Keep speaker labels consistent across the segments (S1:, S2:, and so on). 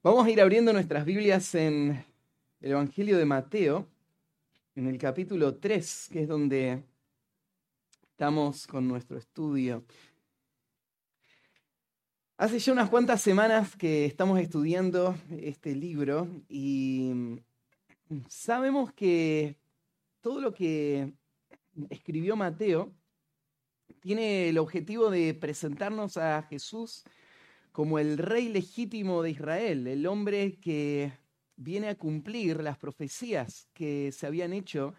S1: Vamos a ir abriendo nuestras Biblias en el Evangelio de Mateo, en el capítulo 3, que es donde estamos con nuestro estudio. Hace ya unas cuantas semanas que estamos estudiando este libro y sabemos que todo lo que escribió Mateo tiene el objetivo de presentarnos a Jesús como el rey legítimo de Israel, el hombre que viene a cumplir las profecías que se habían hecho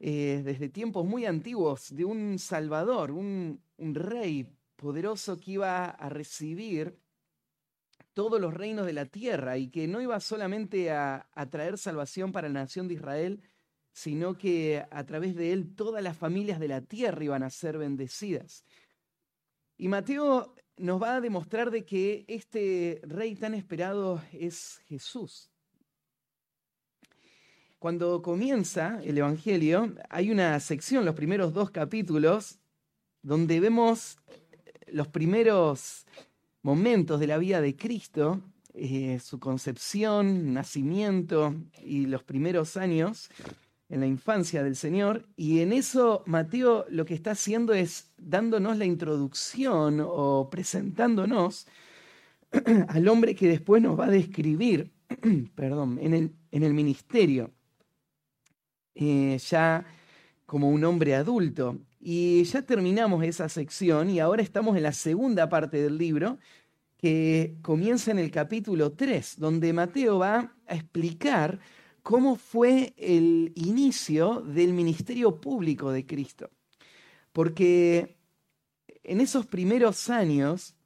S1: eh, desde tiempos muy antiguos de un Salvador, un, rey poderoso que iba a recibir todos los reinos de la tierra y que no iba solamente a, traer salvación para la nación de Israel, sino que a través de él todas las familias de la tierra iban a ser bendecidas. Y Mateo nos va a demostrar de que este rey tan esperado es Jesús. Cuando comienza el Evangelio, hay una sección, los primeros dos capítulos, donde vemos los primeros momentos de la vida de Cristo, eh, su concepción, nacimiento y los primeros años en la infancia del Señor. Y en eso Mateo lo que está haciendo es dándonos la introducción o presentándonos al hombre que después nos va a describir, perdón, en el, ministerio, eh, ya como un hombre adulto. Y ya terminamos esa sección y ahora estamos en la segunda parte del libro que comienza en el capítulo 3, donde Mateo va a explicar cómo fue el inicio del ministerio público de Cristo. Porque en esos primeros años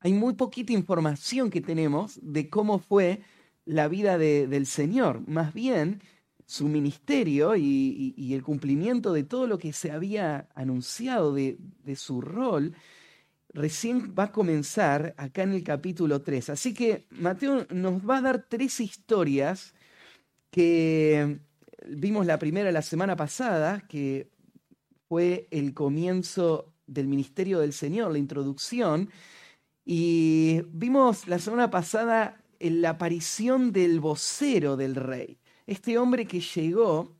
S1: hay muy poquita información que tenemos de cómo fue la vida de, del Señor. Más bien, su ministerio y, el cumplimiento de todo lo que se había anunciado de, de su rol recién va a comenzar acá en el capítulo 3. Así que Mateo nos va a dar tres historias que vimos la primera la semana pasada, que fue el comienzo del ministerio del Señor, la introducción, y vimos la semana pasada la aparición del vocero del rey, este hombre que llegó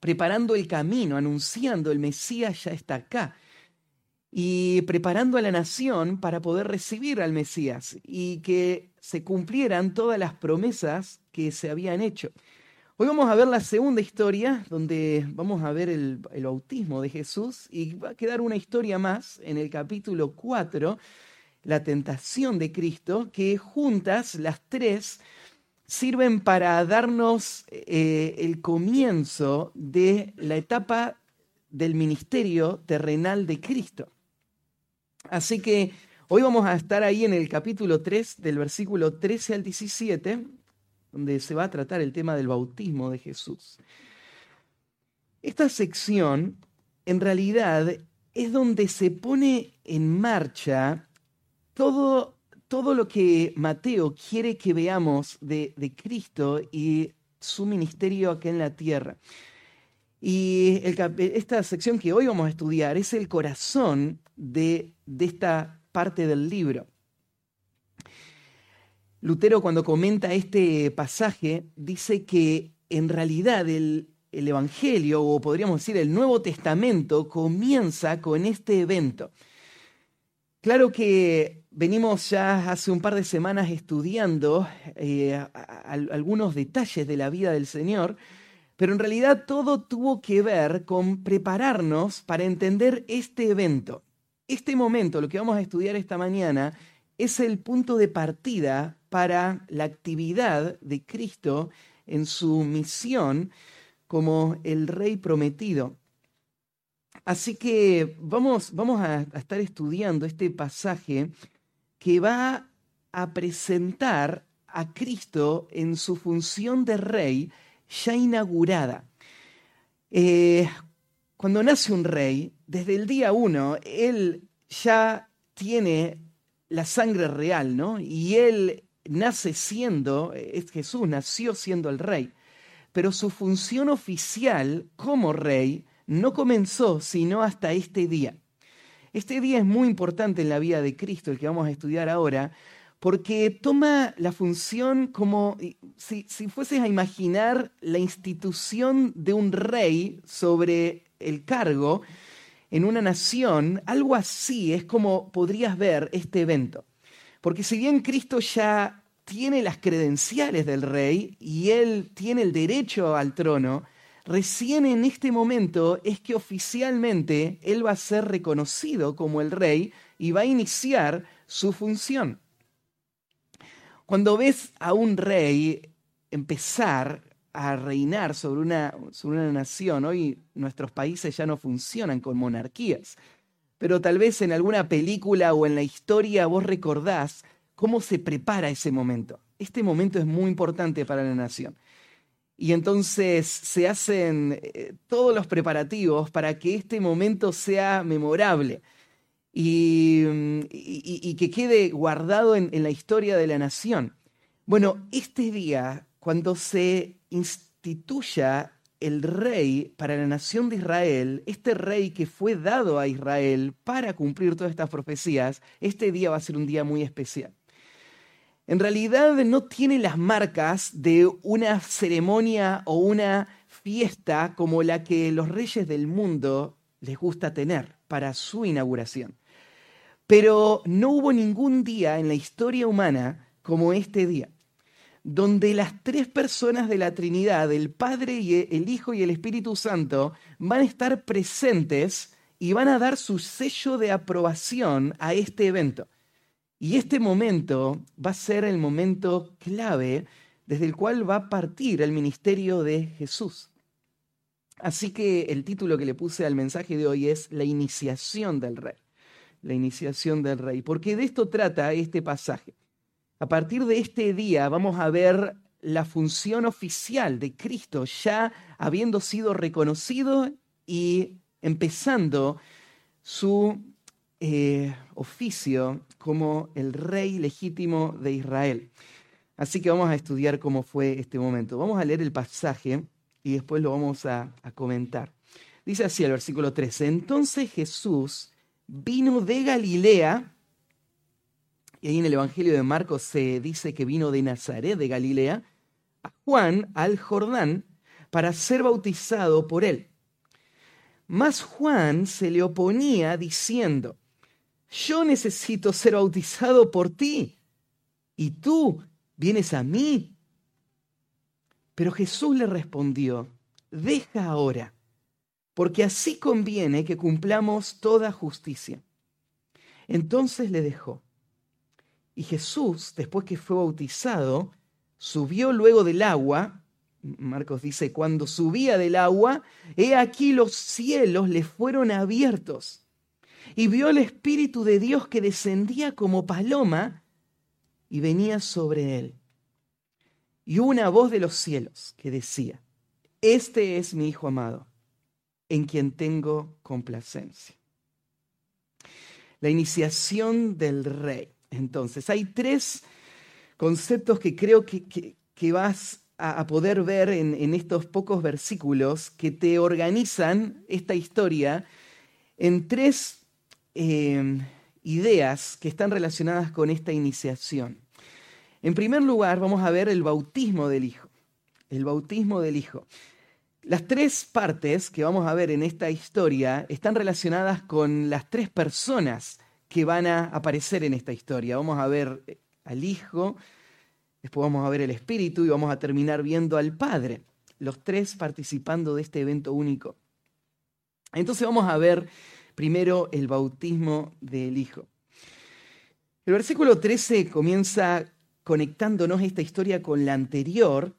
S1: preparando el camino, anunciando el Mesías ya está acá y preparando a la nación para poder recibir al Mesías y que se cumplieran todas las promesas que se habían hecho. Hoy vamos a ver la segunda historia, donde vamos a ver el, bautismo de Jesús y va a quedar una historia más en el capítulo 4, la tentación de Cristo, que juntas las tres sirven para darnos eh, el comienzo de la etapa del ministerio terrenal de Cristo. Así que hoy vamos a estar ahí en el capítulo 3, del versículo 13 al 17, donde se va a tratar el tema del bautismo de Jesús. Esta sección, en realidad, es donde se pone en marcha todo, todo lo que Mateo quiere que veamos de, de Cristo y su ministerio acá en la tierra. Y esta sección que hoy vamos a estudiar es el corazón de, de esta parte del libro. Lutero cuando comenta este pasaje dice que en realidad el, el, Evangelio, o podríamos decir el Nuevo Testamento, comienza con este evento. Claro que venimos ya hace un par de semanas estudiando eh, algunos detalles de la vida del Señor, pero en realidad todo tuvo que ver con prepararnos para entender este evento. Este momento, lo que vamos a estudiar esta mañana, es el punto de partida para la actividad de Cristo en su misión como el Rey prometido. Así que vamos, vamos a, estar estudiando este pasaje que va a presentar a Cristo en su función de Rey ya inaugurada. Eh, cuando nace un rey, desde el día uno, él ya tiene la sangre real, ¿no? Y él nace siendo, es Jesús nació siendo el rey, pero su función oficial como rey no comenzó sino hasta este día. Este día es muy importante en la vida de Cristo, el que vamos a estudiar ahora, porque toma la función como si, si fueses a imaginar la institución de un rey sobre el cargo en una nación, algo así es como podrías ver este evento. Porque si bien Cristo ya tiene las credenciales del rey y él tiene el derecho al trono, recién en este momento es que oficialmente él va a ser reconocido como el rey y va a iniciar su función. Cuando ves a un rey empezar a reinar sobre una, sobre una nación, hoy nuestros países ya no funcionan con monarquías, pero tal vez en alguna película o en la historia vos recordás cómo se prepara ese momento. Este momento es muy importante para la nación. Y entonces se hacen eh, todos los preparativos para que este momento sea memorable. Mm, y, que quede guardado en, en la historia de la nación. Bueno, este día, cuando se instituya el rey para la nación de Israel, este rey que fue dado a Israel para cumplir todas estas profecías, este día va a ser un día muy especial. En realidad no tiene las marcas de una ceremonia o una fiesta como la que los reyes del mundo les gusta tener para su inauguración. Pero no hubo ningún día en la historia humana como este día, donde las tres personas de la Trinidad, el Padre, y el Hijo y el Espíritu Santo, van a estar presentes y van a dar su sello de aprobación a este evento. Y este momento va a ser el momento clave desde el cual va a partir el ministerio de Jesús. Así que el título que le puse al mensaje de hoy es La iniciación del rey la iniciación del rey, porque de esto trata este pasaje. A partir de este día vamos a ver la función oficial de Cristo ya habiendo sido reconocido y empezando su eh, oficio como el rey legítimo de Israel. Así que vamos a estudiar cómo fue este momento. Vamos a leer el pasaje y después lo vamos a, a comentar. Dice así el versículo 13, entonces Jesús vino de Galilea, y ahí en el Evangelio de Marcos se dice que vino de Nazaret, de Galilea, a Juan al Jordán para ser bautizado por él. Mas Juan se le oponía diciendo, yo necesito ser bautizado por ti, y tú vienes a mí. Pero Jesús le respondió, deja ahora porque así conviene que cumplamos toda justicia. Entonces le dejó. Y Jesús, después que fue bautizado, subió luego del agua. Marcos dice, cuando subía del agua, he aquí los cielos le fueron abiertos. Y vio el Espíritu de Dios que descendía como paloma y venía sobre él. Y una voz de los cielos que decía, Este es mi Hijo amado en quien tengo complacencia. La iniciación del rey. Entonces, hay tres conceptos que creo que, vas a, poder ver en, estos pocos versículos que te organizan esta historia en tres eh, ideas que están relacionadas con esta iniciación. En primer lugar, vamos a ver el bautismo del Hijo. El bautismo del Hijo. Las tres partes que vamos a ver en esta historia están relacionadas con las tres personas que van a aparecer en esta historia. Vamos a ver eh, al Hijo, después vamos a ver el Espíritu y vamos a terminar viendo al Padre, los tres participando de este evento único. Entonces vamos a ver primero el bautismo del Hijo. El versículo 13 comienza conectándonos esta historia con la anterior,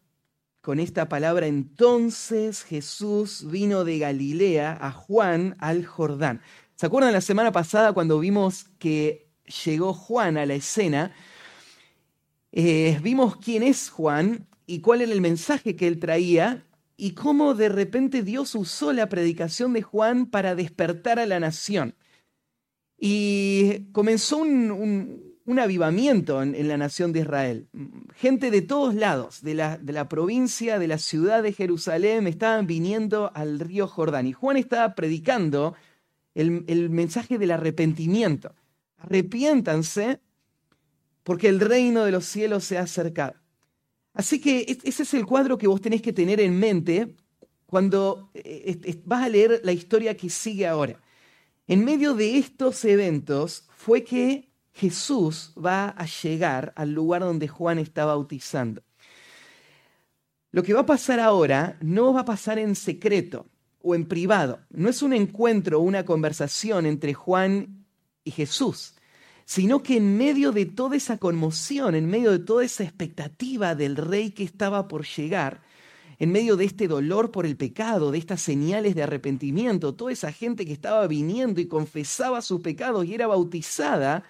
S1: con esta palabra, entonces Jesús vino de Galilea a Juan al Jordán. ¿Se acuerdan la semana pasada cuando vimos que llegó Juan a la escena? Eh, vimos quién es Juan y cuál era el mensaje que él traía y cómo de repente Dios usó la predicación de Juan para despertar a la nación. Y comenzó un un avivamiento en, la nación de Israel. Gente de todos lados, de la, de la, provincia, de la ciudad de Jerusalén, estaban viniendo al río Jordán. Y Juan estaba predicando el, el mensaje del arrepentimiento. Arrepiéntanse porque el reino de los cielos se ha acercado. Así que ese es el cuadro que vos tenés que tener en mente cuando eh, vas a leer la historia que sigue ahora. En medio de estos eventos fue que Jesús va a llegar al lugar donde Juan está bautizando. Lo que va a pasar ahora no va a pasar en secreto o en privado. No es un encuentro o una conversación entre Juan y Jesús, sino que en medio de toda esa conmoción, en medio de toda esa expectativa del rey que estaba por llegar, en medio de este dolor por el pecado, de estas señales de arrepentimiento, toda esa gente que estaba viniendo y confesaba sus pecados y era bautizada,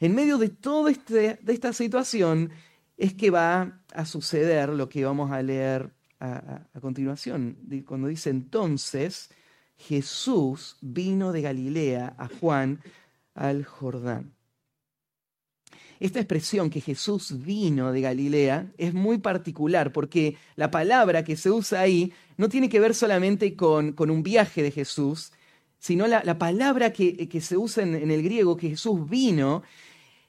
S1: en medio de toda este, esta situación es que va a suceder lo que vamos a leer a, continuación, cuando dice entonces Jesús vino de Galilea a Juan al Jordán. Esta expresión que Jesús vino de Galilea es muy particular porque la palabra que se usa ahí no tiene que ver solamente con, con un viaje de Jesús, sino la, la palabra que, que, se usa en, en el griego, que Jesús vino,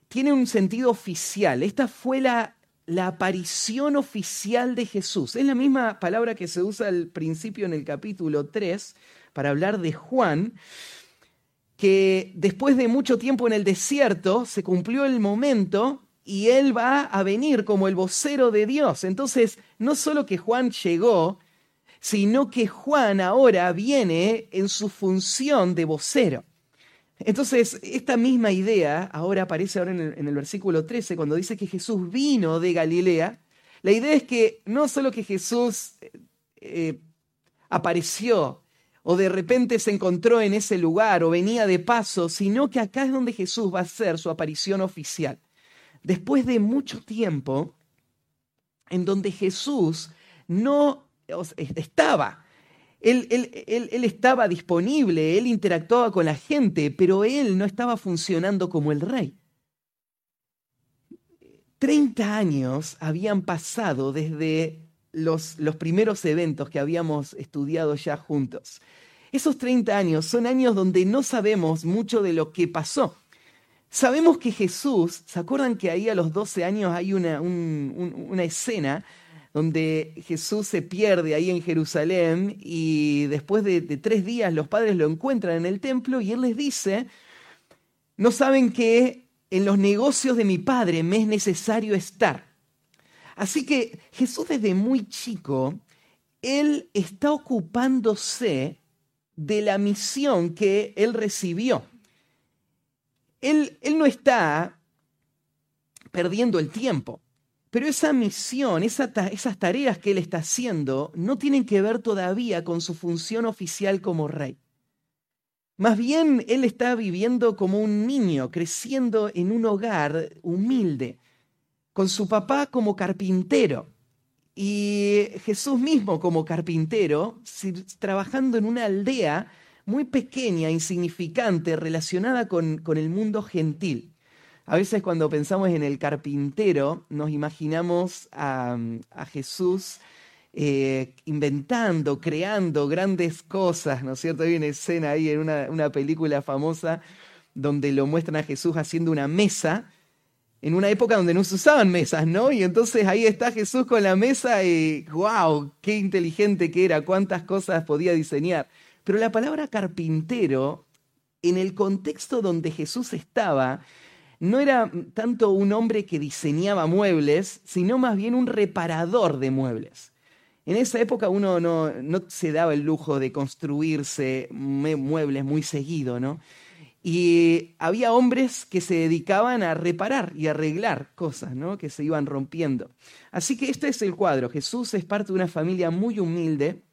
S1: tiene un sentido oficial. Esta fue la, la aparición oficial de Jesús. Es la misma palabra que se usa al principio en el capítulo 3 para hablar de Juan, que después de mucho tiempo en el desierto se cumplió el momento y él va a venir como el vocero de Dios. Entonces, no solo que Juan llegó, sino que Juan ahora viene en su función de vocero. Entonces, esta misma idea ahora aparece ahora en el, versículo 13, cuando dice que Jesús vino de Galilea. La idea es que no solo que Jesús eh, apareció o de repente se encontró en ese lugar o venía de paso, sino que acá es donde Jesús va a hacer su aparición oficial. Después de mucho tiempo en donde Jesús no estaba, él, él, él, estaba disponible, él interactuaba con la gente, pero él no estaba funcionando como el rey. Treinta años habían pasado desde los, los primeros eventos que habíamos estudiado ya juntos. Esos 30 años son años donde no sabemos mucho de lo que pasó. Sabemos que Jesús, ¿se acuerdan que ahí a los 12 años hay una, un, un, una escena donde Jesús se pierde ahí en Jerusalén y después de, tres días los padres lo encuentran en el templo y él les dice, no saben que en los negocios de mi padre me es necesario estar. Así que Jesús desde muy chico, él está ocupándose de la misión que él recibió. Él, él no está perdiendo el tiempo, pero esa misión, esa esas tareas que él está haciendo, no tienen que ver todavía con su función oficial como rey. Más bien, él está viviendo como un niño, creciendo en un hogar humilde, con su papá como carpintero y Jesús mismo como carpintero, trabajando en una aldea muy pequeña, insignificante, relacionada con el mundo gentil. A veces cuando pensamos en el carpintero, nos imaginamos a, Jesús eh, inventando, creando grandes cosas, ¿no es cierto? Hay una escena ahí en una, una película famosa donde lo muestran a Jesús haciendo una mesa en una época donde no se usaban mesas, ¿no? Y entonces ahí está Jesús con la mesa y wow, qué inteligente que era, cuántas cosas podía diseñar. Pero la palabra carpintero, en el contexto donde Jesús estaba, no era tanto un hombre que diseñaba muebles, sino más bien un reparador de muebles. En esa época uno no, no se daba el lujo de construirse muebles muy seguido, ¿no? Y había hombres que se dedicaban a reparar y arreglar cosas ¿no? que se iban rompiendo. Así que este es el cuadro. Jesús es parte de una familia muy humilde,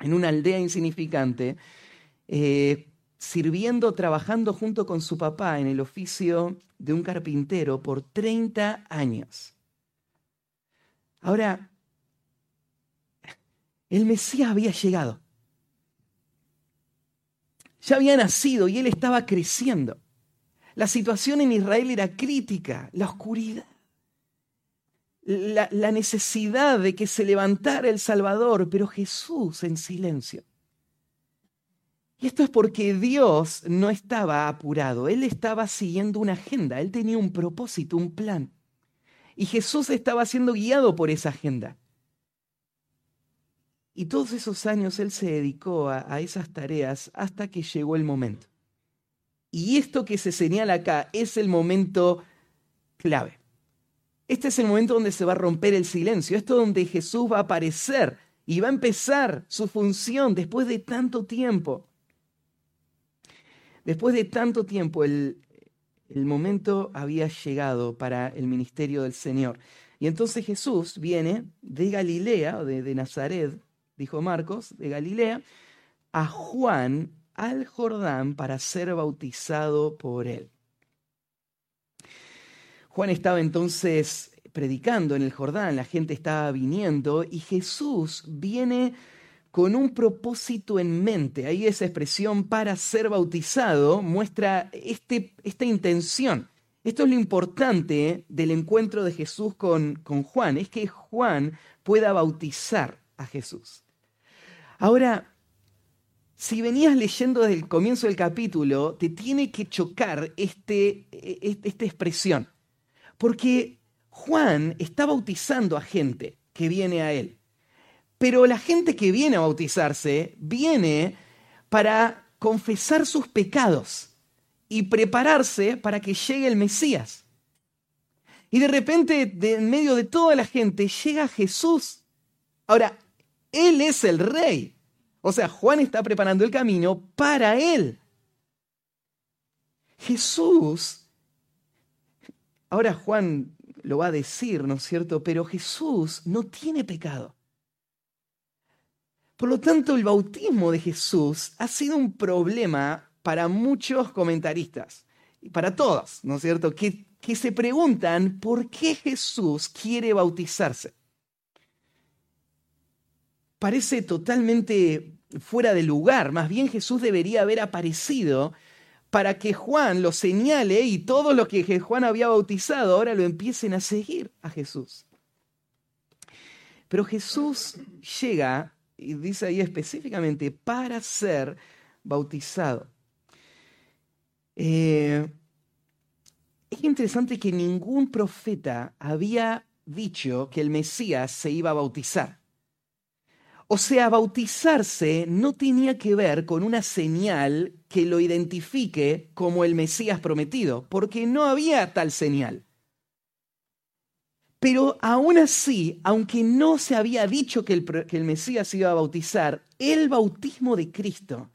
S1: en una aldea insignificante, eh, sirviendo, trabajando junto con su papá en el oficio de un carpintero por 30 años. Ahora, el Mesías había llegado ya había nacido y él estaba creciendo. La situación en Israel era crítica, la oscuridad, la, la, necesidad de que se levantara el Salvador, pero Jesús en silencio. Y esto es porque Dios no estaba apurado, Él estaba siguiendo una agenda, Él tenía un propósito, un plan. Y Jesús estaba siendo guiado por esa agenda. Y todos esos años Él se dedicó a, esas tareas hasta que llegó el momento. Y esto que se señala acá es el momento clave. Este es el momento donde se va a romper el silencio. Esto es donde Jesús va a aparecer y va a empezar su función después de tanto tiempo. Después de tanto tiempo, el, momento había llegado para el ministerio del Señor. Y entonces Jesús viene de Galilea, de, de Nazaret, dijo Marcos, de Galilea, a Juan al Jordán para ser bautizado por él. Juan estaba entonces predicando en el Jordán, la gente estaba viniendo y Jesús viene con un propósito en mente. Ahí esa expresión para ser bautizado muestra este, esta intención. Esto es lo importante del encuentro de Jesús con, con Juan, es que Juan pueda bautizar a Jesús. Ahora, si venías leyendo desde el comienzo del capítulo, te tiene que chocar este, e, esta expresión, porque Juan está bautizando a gente que viene a él. Pero la gente que viene a bautizarse viene para confesar sus pecados y prepararse para que llegue el Mesías. Y de repente, en medio de toda la gente, llega Jesús. Ahora, Él es el rey. O sea, Juan está preparando el camino para Él. Jesús, ahora Juan lo va a decir, ¿no es cierto? Pero Jesús no tiene pecado. Por lo tanto, el bautismo de Jesús ha sido un problema para muchos comentaristas, y para todos, ¿no es cierto?, que, que se preguntan por qué Jesús quiere bautizarse. Parece totalmente fuera de lugar, más bien Jesús debería haber aparecido para que Juan lo señale y todos los que Juan había bautizado ahora lo empiecen a seguir a Jesús. Pero Jesús llega y dice ahí específicamente, para ser bautizado. Eh, es interesante que ningún profeta había dicho que el Mesías se iba a bautizar. O sea, bautizarse no tenía que ver con una señal que lo identifique como el Mesías prometido, porque no había tal señal. Pero aún así, aunque no se había dicho que el, Mesías se iba a bautizar, el bautismo de Cristo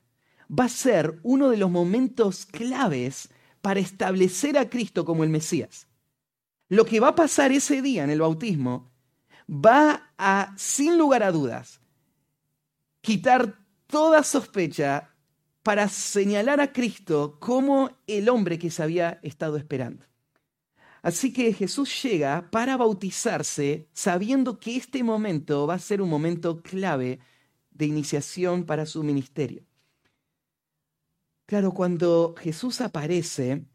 S1: va a ser uno de los momentos claves para establecer a Cristo como el Mesías. Lo que va a pasar ese día en el bautismo va a, sin lugar a dudas, quitar toda sospecha para señalar a Cristo como el hombre que se había estado esperando. Así que Jesús llega para bautizarse sabiendo que este momento va a ser un momento clave de iniciación para su ministerio. Claro, cuando Jesús aparece,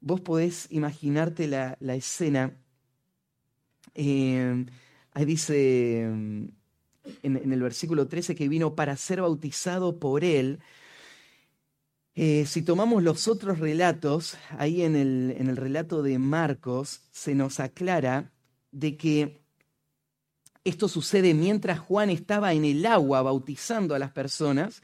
S1: vos podés imaginarte la, escena. Eh, ahí dice en, en, el versículo 13 que vino para ser bautizado por él eh, si tomamos los otros relatos, ahí en el, en el relato de Marcos se nos aclara de que esto sucede mientras Juan estaba en el agua bautizando a las personas.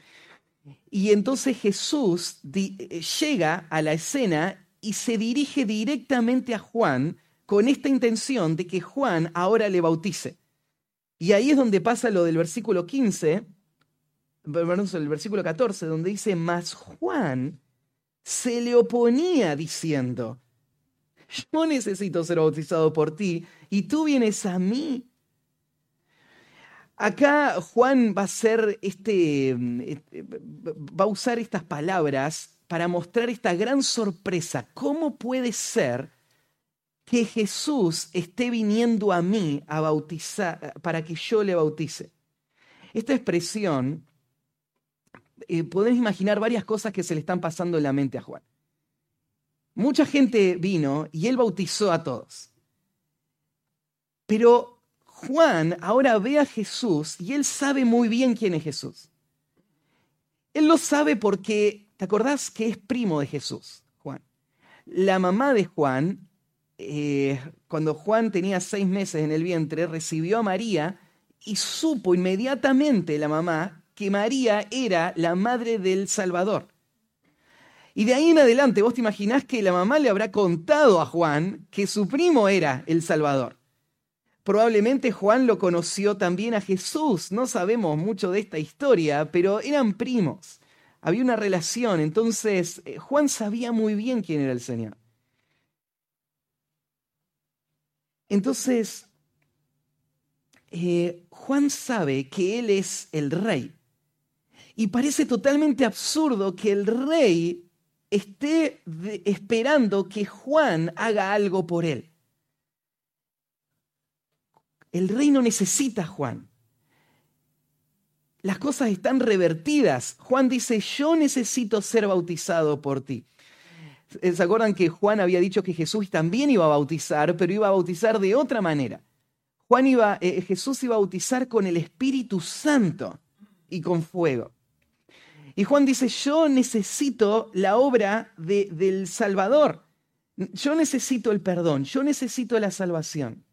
S1: Y entonces Jesús eh, llega a la escena y se dirige directamente a Juan con esta intención de que Juan ahora le bautice. Y ahí es donde pasa lo del versículo 15, el versículo 14, donde dice, mas Juan se le oponía diciendo, yo necesito ser bautizado por ti y tú vienes a mí. Acá Juan va a ser este, va a usar estas palabras para mostrar esta gran sorpresa. ¿Cómo puede ser que Jesús esté viniendo a mí a bautizar, para que yo le bautice? Esta expresión eh, podés imaginar varias cosas que se le están pasando en la mente a Juan. Mucha gente vino y él bautizó a todos. Pero Juan ahora ve a Jesús y él sabe muy bien quién es Jesús. Él lo sabe porque, ¿te acordás que es primo de Jesús, Juan? La mamá de Juan, eh, cuando Juan tenía seis meses en el vientre, recibió a María y supo inmediatamente la mamá que María era la madre del Salvador. Y de ahí en adelante, vos te imaginás que la mamá le habrá contado a Juan que su primo era el Salvador. Probablemente Juan lo conoció también a Jesús, no sabemos mucho de esta historia, pero eran primos, había una relación, entonces eh, Juan sabía muy bien quién era el Señor. Entonces, eh, Juan sabe que Él es el rey. Y parece totalmente absurdo que el rey esté esperando que Juan haga algo por él. El rey no necesita a Juan. Las cosas están revertidas. Juan dice, yo necesito ser bautizado por ti. ¿Se acuerdan que Juan había dicho que Jesús también iba a bautizar, pero iba a bautizar de otra manera? Juan iba, eh, Jesús iba a bautizar con el Espíritu Santo y con fuego. Y Juan dice, yo necesito la obra del Salvador. Yo necesito el perdón, yo necesito la salvación.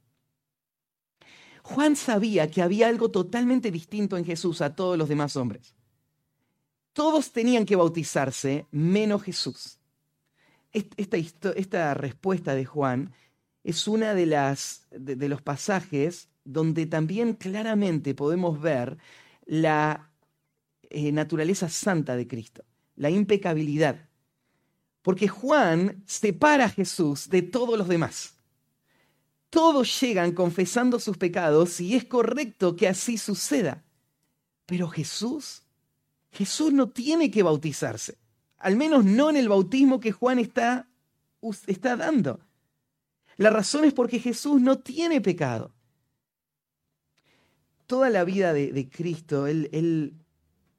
S1: Juan sabía que había algo totalmente distinto en Jesús a todos los demás hombres. Todos tenían que bautizarse menos Jesús. Esta, esta respuesta de Juan es una de, las, de, los pasajes donde también claramente podemos ver la eh, naturaleza santa de Cristo, la impecabilidad. Porque Juan separa a Jesús de todos los demás. Todos llegan confesando sus pecados y es correcto que así suceda. Pero Jesús, Jesús no tiene que bautizarse. Al menos no en el bautismo que Juan está, está dando. La razón es porque Jesús no tiene pecado. Toda la vida de, Cristo, él, él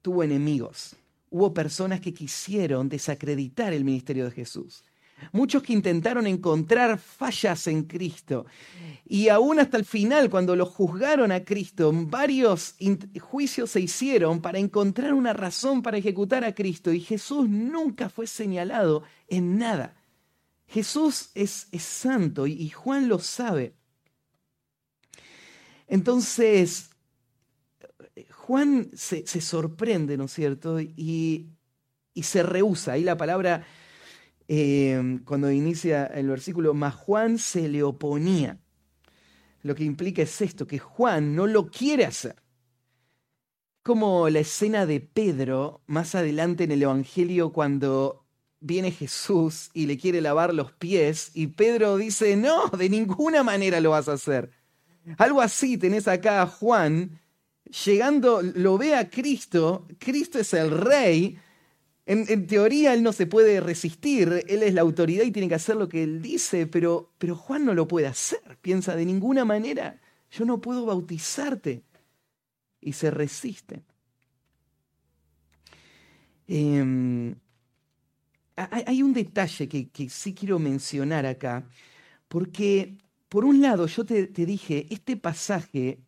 S1: tuvo enemigos. Hubo personas que quisieron desacreditar el ministerio de Jesús. Muchos que intentaron encontrar fallas en Cristo. Y aún hasta el final, cuando lo juzgaron a Cristo, varios juicios se hicieron para encontrar una razón para ejecutar a Cristo. Y Jesús nunca fue señalado en nada. Jesús es, santo y, Juan lo sabe. Entonces, Juan se, sorprende, ¿no es cierto? Y, se rehúsa. Ahí la palabra, eh, cuando inicia el versículo, más Juan se le oponía. Lo que implica es esto, que Juan no lo quiere hacer. Como la escena de Pedro más adelante en el Evangelio cuando viene Jesús y le quiere lavar los pies y Pedro dice, no, de ninguna manera lo vas a hacer. Algo así tenés acá a Juan, llegando, lo ve a Cristo, Cristo es el rey, en, teoría él no se puede resistir, él es la autoridad y tiene que hacer lo que él dice, pero, pero Juan no lo puede hacer, piensa, de ninguna manera, yo no puedo bautizarte. Y se resiste. Eh, hay un detalle que, sí quiero mencionar acá, porque por un lado yo te, dije, este pasaje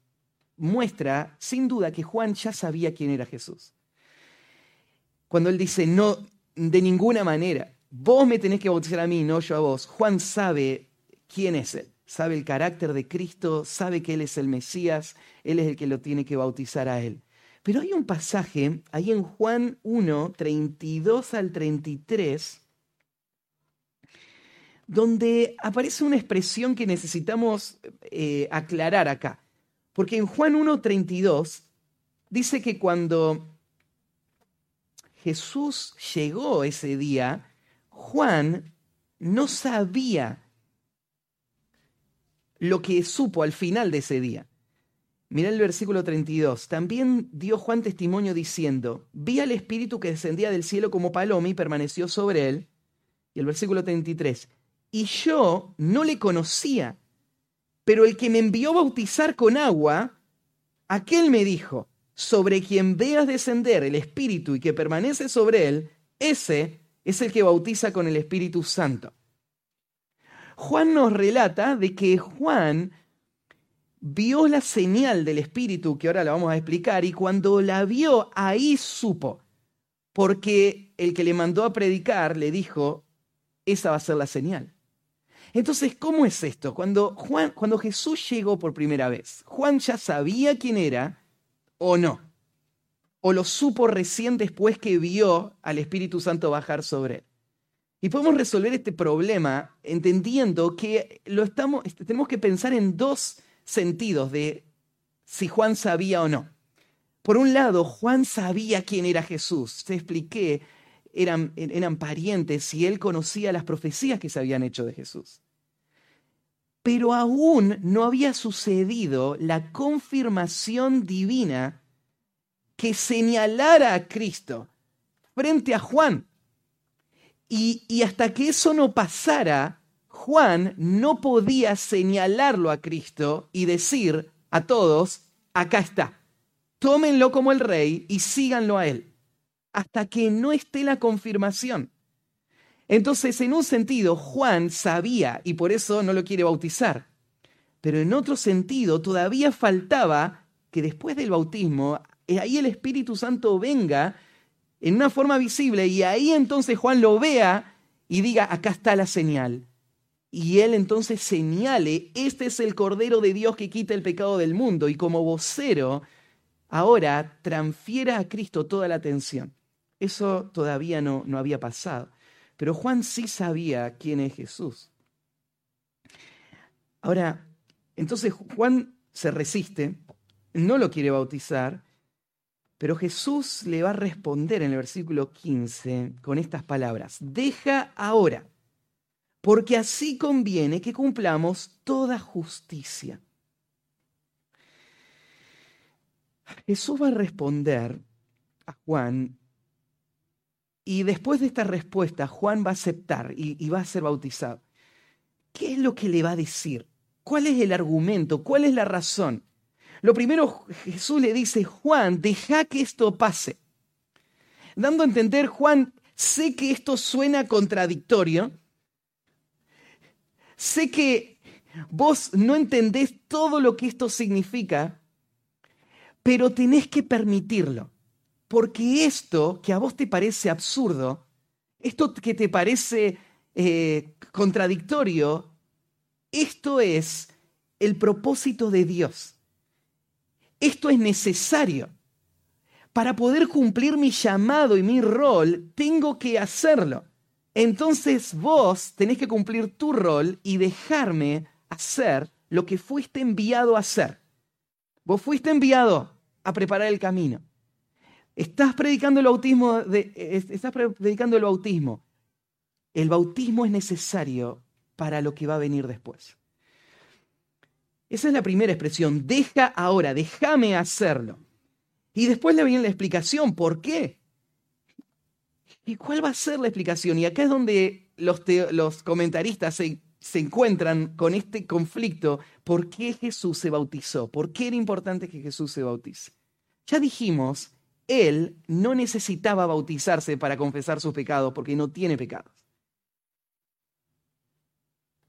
S1: muestra sin duda que Juan ya sabía quién era Jesús. Cuando él dice, no, de ninguna manera, vos me tenés que bautizar a mí, no yo a vos, Juan sabe quién es él, sabe el carácter de Cristo, sabe que él es el Mesías, él es el que lo tiene que bautizar a él. Pero hay un pasaje ahí en Juan 1, 32 al 33, donde aparece una expresión que necesitamos eh, aclarar acá. Porque en Juan 1, 32 dice que cuando Jesús llegó ese día, Juan no sabía lo que supo al final de ese día. Mirá el versículo 32. También dio Juan testimonio diciendo, vi al Espíritu que descendía del cielo como paloma y permaneció sobre él. Y el versículo 33. Y yo no le conocía, pero el que me envió bautizar con agua, aquel me dijo, sobre quien veas descender el Espíritu y que permanece sobre él, ese es el que bautiza con el Espíritu Santo. Juan nos relata de que Juan vio la señal del Espíritu, que ahora la vamos a explicar, y cuando la vio, ahí supo. porque el que le mandó a predicar le dijo, esa va a ser la señal. Entonces, ¿cómo es esto? Cuando, Juan, cuando Jesús llegó por primera vez, ¿Juan ya sabía quién era o no? ¿O lo supo recién después que vio al Espíritu Santo bajar sobre él? Y podemos resolver este problema entendiendo que lo estamos, este, tenemos que pensar en dos sentidos de si Juan sabía o no. Por un lado, Juan sabía quién era Jesús. Te expliqué, eran, eran parientes y él conocía las profecías que se habían hecho de Jesús. Pero aún no había sucedido la confirmación divina que señalara a Cristo frente a Juan. Y, y, hasta que eso no pasara, Juan no podía señalarlo a Cristo y decir a todos, acá está, tómenlo como el rey y síganlo a él, hasta que no esté la confirmación. Entonces, en un sentido, Juan sabía y por eso no lo quiere bautizar. Pero en otro sentido, todavía faltaba que después del bautismo, eh, ahí el Espíritu Santo venga en una forma visible y ahí entonces Juan lo vea y diga, acá está la señal. Y él entonces señale, este es el Cordero de Dios que quita el pecado del mundo y como vocero, ahora transfiera a Cristo toda la atención. Eso todavía no, no había pasado. Pero Juan sí sabía quién es Jesús. Ahora, entonces Juan se resiste, no lo quiere bautizar, pero Jesús le va a responder en el versículo 15 con estas palabras, deja ahora, porque así conviene que cumplamos toda justicia. Jesús va a responder a Juan y después de esta respuesta Juan va a aceptar y, va a ser bautizado. ¿Qué es lo que le va a decir? ¿Cuál es el argumento? ¿Cuál es la razón? Lo primero, Jesús le dice, Juan, deja que esto pase. Dando a entender, Juan, sé que esto suena contradictorio, sé que vos no entendés todo lo que esto significa, pero tenés que permitirlo. Porque esto que a vos te parece absurdo, esto que te parece eh, contradictorio, esto es el propósito de Dios. Esto es necesario. Para poder cumplir mi llamado y mi rol, tengo que hacerlo. Entonces vos tenés que cumplir tu rol y dejarme hacer lo que fuiste enviado a hacer. Vos fuiste enviado a preparar el camino. Estás predicando el bautismo, estás predicando el bautismo. El bautismo es necesario para lo que va a venir después. Esa es la primera expresión. Deja ahora, déjame hacerlo. Y después le viene la explicación. ¿Por qué? ¿Y cuál va a ser la explicación? Y acá es donde los, los comentaristas se, se encuentran con este conflicto. ¿Por qué Jesús se bautizó? ¿Por qué era importante que Jesús se bautice? Ya dijimos, él no necesitaba bautizarse para confesar sus pecados porque no tiene pecados.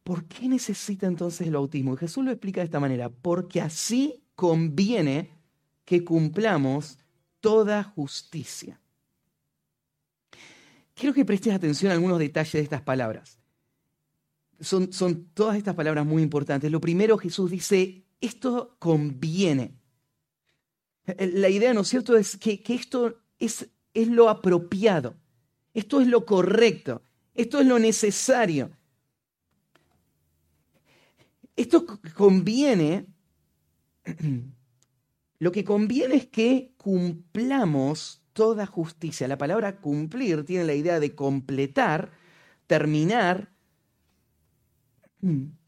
S1: ¿Por qué necesita entonces el bautismo? Y Jesús lo explica de esta manera, porque así conviene que cumplamos toda justicia. Quiero que prestes atención a algunos detalles de estas palabras. Son, son todas estas palabras muy importantes. Lo primero, Jesús dice, esto conviene. La idea, ¿no es cierto?, es que, que esto es, es lo apropiado, esto es lo correcto, esto es lo necesario. Esto conviene, lo que conviene es que cumplamos toda justicia. La palabra cumplir tiene la idea de completar, terminar.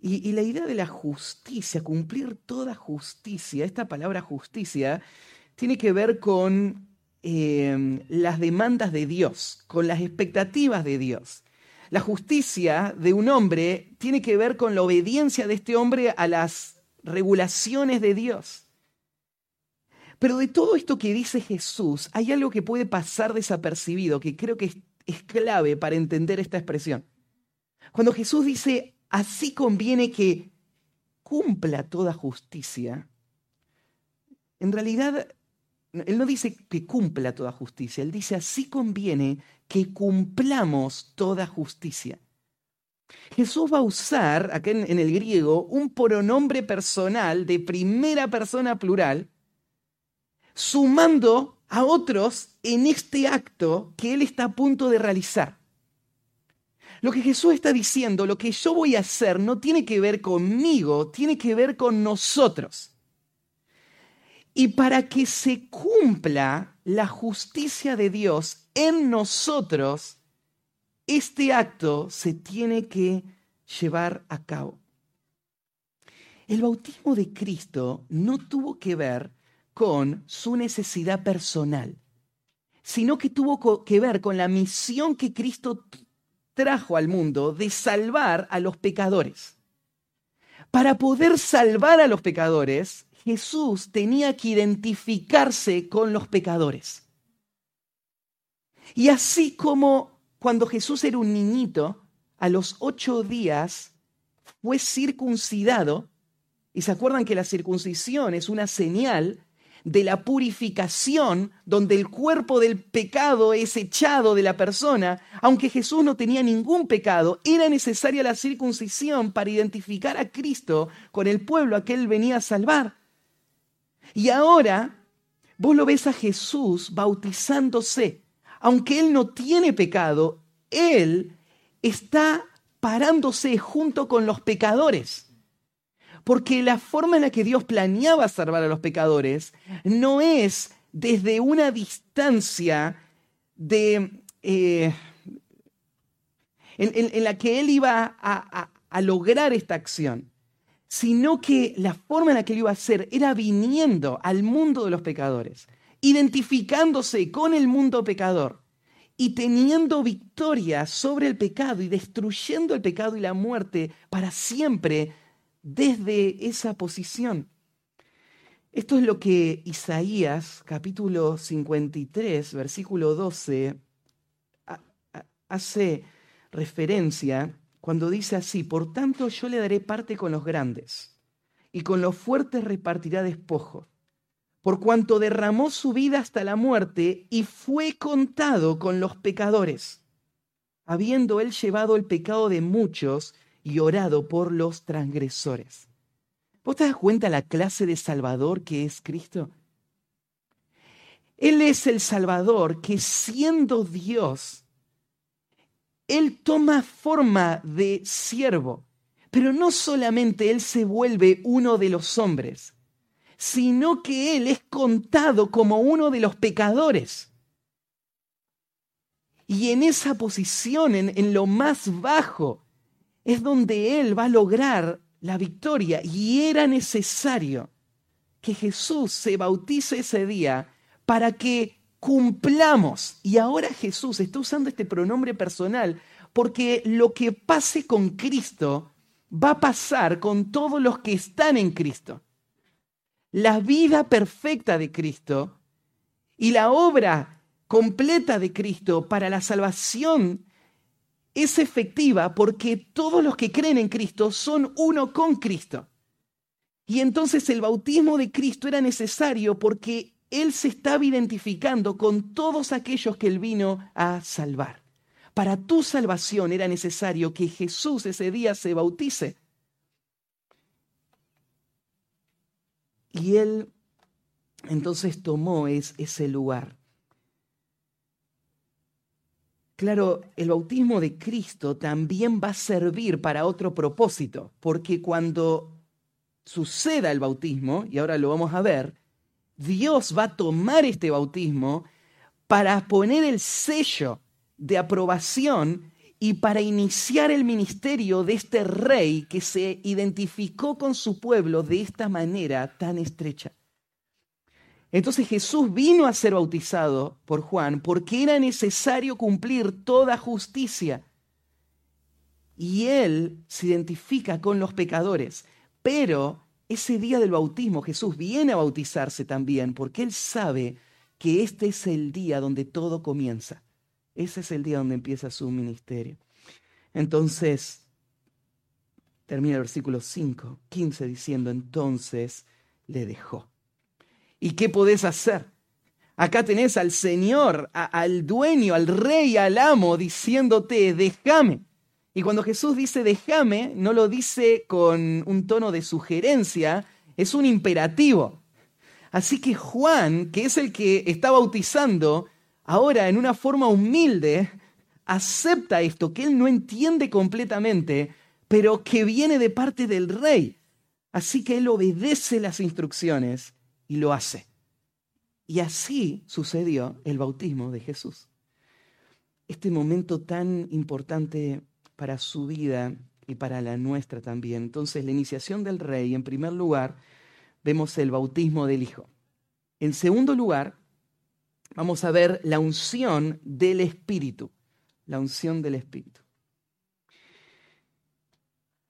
S1: Y, la idea de la justicia, cumplir toda justicia, esta palabra justicia tiene que ver con eh, las demandas de Dios, con las expectativas de Dios. La justicia de un hombre tiene que ver con la obediencia de este hombre a las regulaciones de Dios. Pero de todo esto que dice Jesús, hay algo que puede pasar desapercibido, que creo que es, clave para entender esta expresión. Cuando Jesús dice, así conviene que cumpla toda justicia, en realidad él no dice que cumpla toda justicia, él dice así conviene que cumplamos toda justicia. Jesús va a usar, acá en, el griego, un pronombre personal de primera persona plural, sumando a otros en este acto que él está a punto de realizar. Lo que Jesús está diciendo, lo que yo voy a hacer, no tiene que ver conmigo, tiene que ver con nosotros. Y para que se cumpla la justicia de Dios en nosotros, este acto se tiene que llevar a cabo. El bautismo de Cristo no tuvo que ver con su necesidad personal, sino que tuvo que ver con la misión que Cristo trajo al mundo de salvar a los pecadores. Para poder salvar a los pecadores, Jesús tenía que identificarse con los pecadores. Y así como cuando Jesús era un niñito, a los ocho días fue circuncidado, y se acuerdan que la circuncisión es una señal de la purificación, donde el cuerpo del pecado es echado de la persona, aunque Jesús no tenía ningún pecado, era necesaria la circuncisión para identificar a Cristo con el pueblo a que él venía a salvar. Y ahora vos lo ves a Jesús bautizándose aunque él no tiene pecado, él está parándose junto con los pecadores. Porque la forma en la que Dios planeaba salvar a los pecadores no es desde una distancia de, eh, en, la que Él iba a, a lograr esta acción, sino que la forma en la que Él iba a hacer era viniendo al mundo de los pecadores identificándose con el mundo pecador y teniendo victoria sobre el pecado y destruyendo el pecado y la muerte para siempre desde esa posición. Esto es lo que Isaías capítulo 53, versículo 12, hace referencia cuando dice así, por tanto yo le daré parte con los grandes y con los fuertes repartirá despojo por cuanto derramó su vida hasta la muerte y fue contado con los pecadores, habiendo él llevado el pecado de muchos y orado por los transgresores. ¿Vos te das cuenta la clase de Salvador que es Cristo? Él es el Salvador que siendo Dios, Él toma forma de siervo, pero no solamente Él se vuelve uno de los hombres, sino que Él es contado como uno de los pecadores. Y en esa posición, en, lo más bajo, es donde Él va a lograr la victoria. Y era necesario que Jesús se bautice ese día para que cumplamos. Y ahora Jesús está usando este pronombre personal porque lo que pase con Cristo va a pasar con todos los que están en Cristo la vida perfecta de Cristo y la obra completa de Cristo para la salvación es efectiva porque todos los que creen en Cristo son uno con Cristo. Y entonces el bautismo de Cristo era necesario porque Él se estaba identificando con todos aquellos que Él vino a salvar. Para tu salvación era necesario que Jesús ese día se bautice. Y él entonces tomó ese lugar. Claro, el bautismo de Cristo también va a servir para otro propósito, porque cuando suceda el bautismo, y ahora lo vamos a ver, Dios va a tomar este bautismo para poner el sello de aprobación y para iniciar el ministerio de este rey que se identificó con su pueblo de esta manera tan estrecha. Entonces Jesús vino a ser bautizado por Juan porque era necesario cumplir toda justicia. Y él se identifica con los pecadores. Pero ese día del bautismo Jesús viene a bautizarse también porque él sabe que este es el día donde todo comienza. Ese es el día donde empieza su ministerio. Entonces, termina el versículo 5, 15 diciendo, entonces le dejó. ¿Y qué podés hacer? Acá tenés al Señor, al dueño, al rey, al amo, diciéndote, déjame. Y cuando Jesús dice déjame, no lo dice con un tono de sugerencia, es un imperativo. Así que Juan, que es el que está bautizando, ahora en una forma humilde, acepta esto que él no entiende completamente, pero que viene de parte del rey. Así que él obedece las instrucciones y lo hace. Y así sucedió el bautismo de Jesús. Este momento tan importante para su vida y para la nuestra también. Entonces, la iniciación del rey, en primer lugar, vemos el bautismo del Hijo. En segundo lugar, vamos a ver la unción del Espíritu. La unción del Espíritu.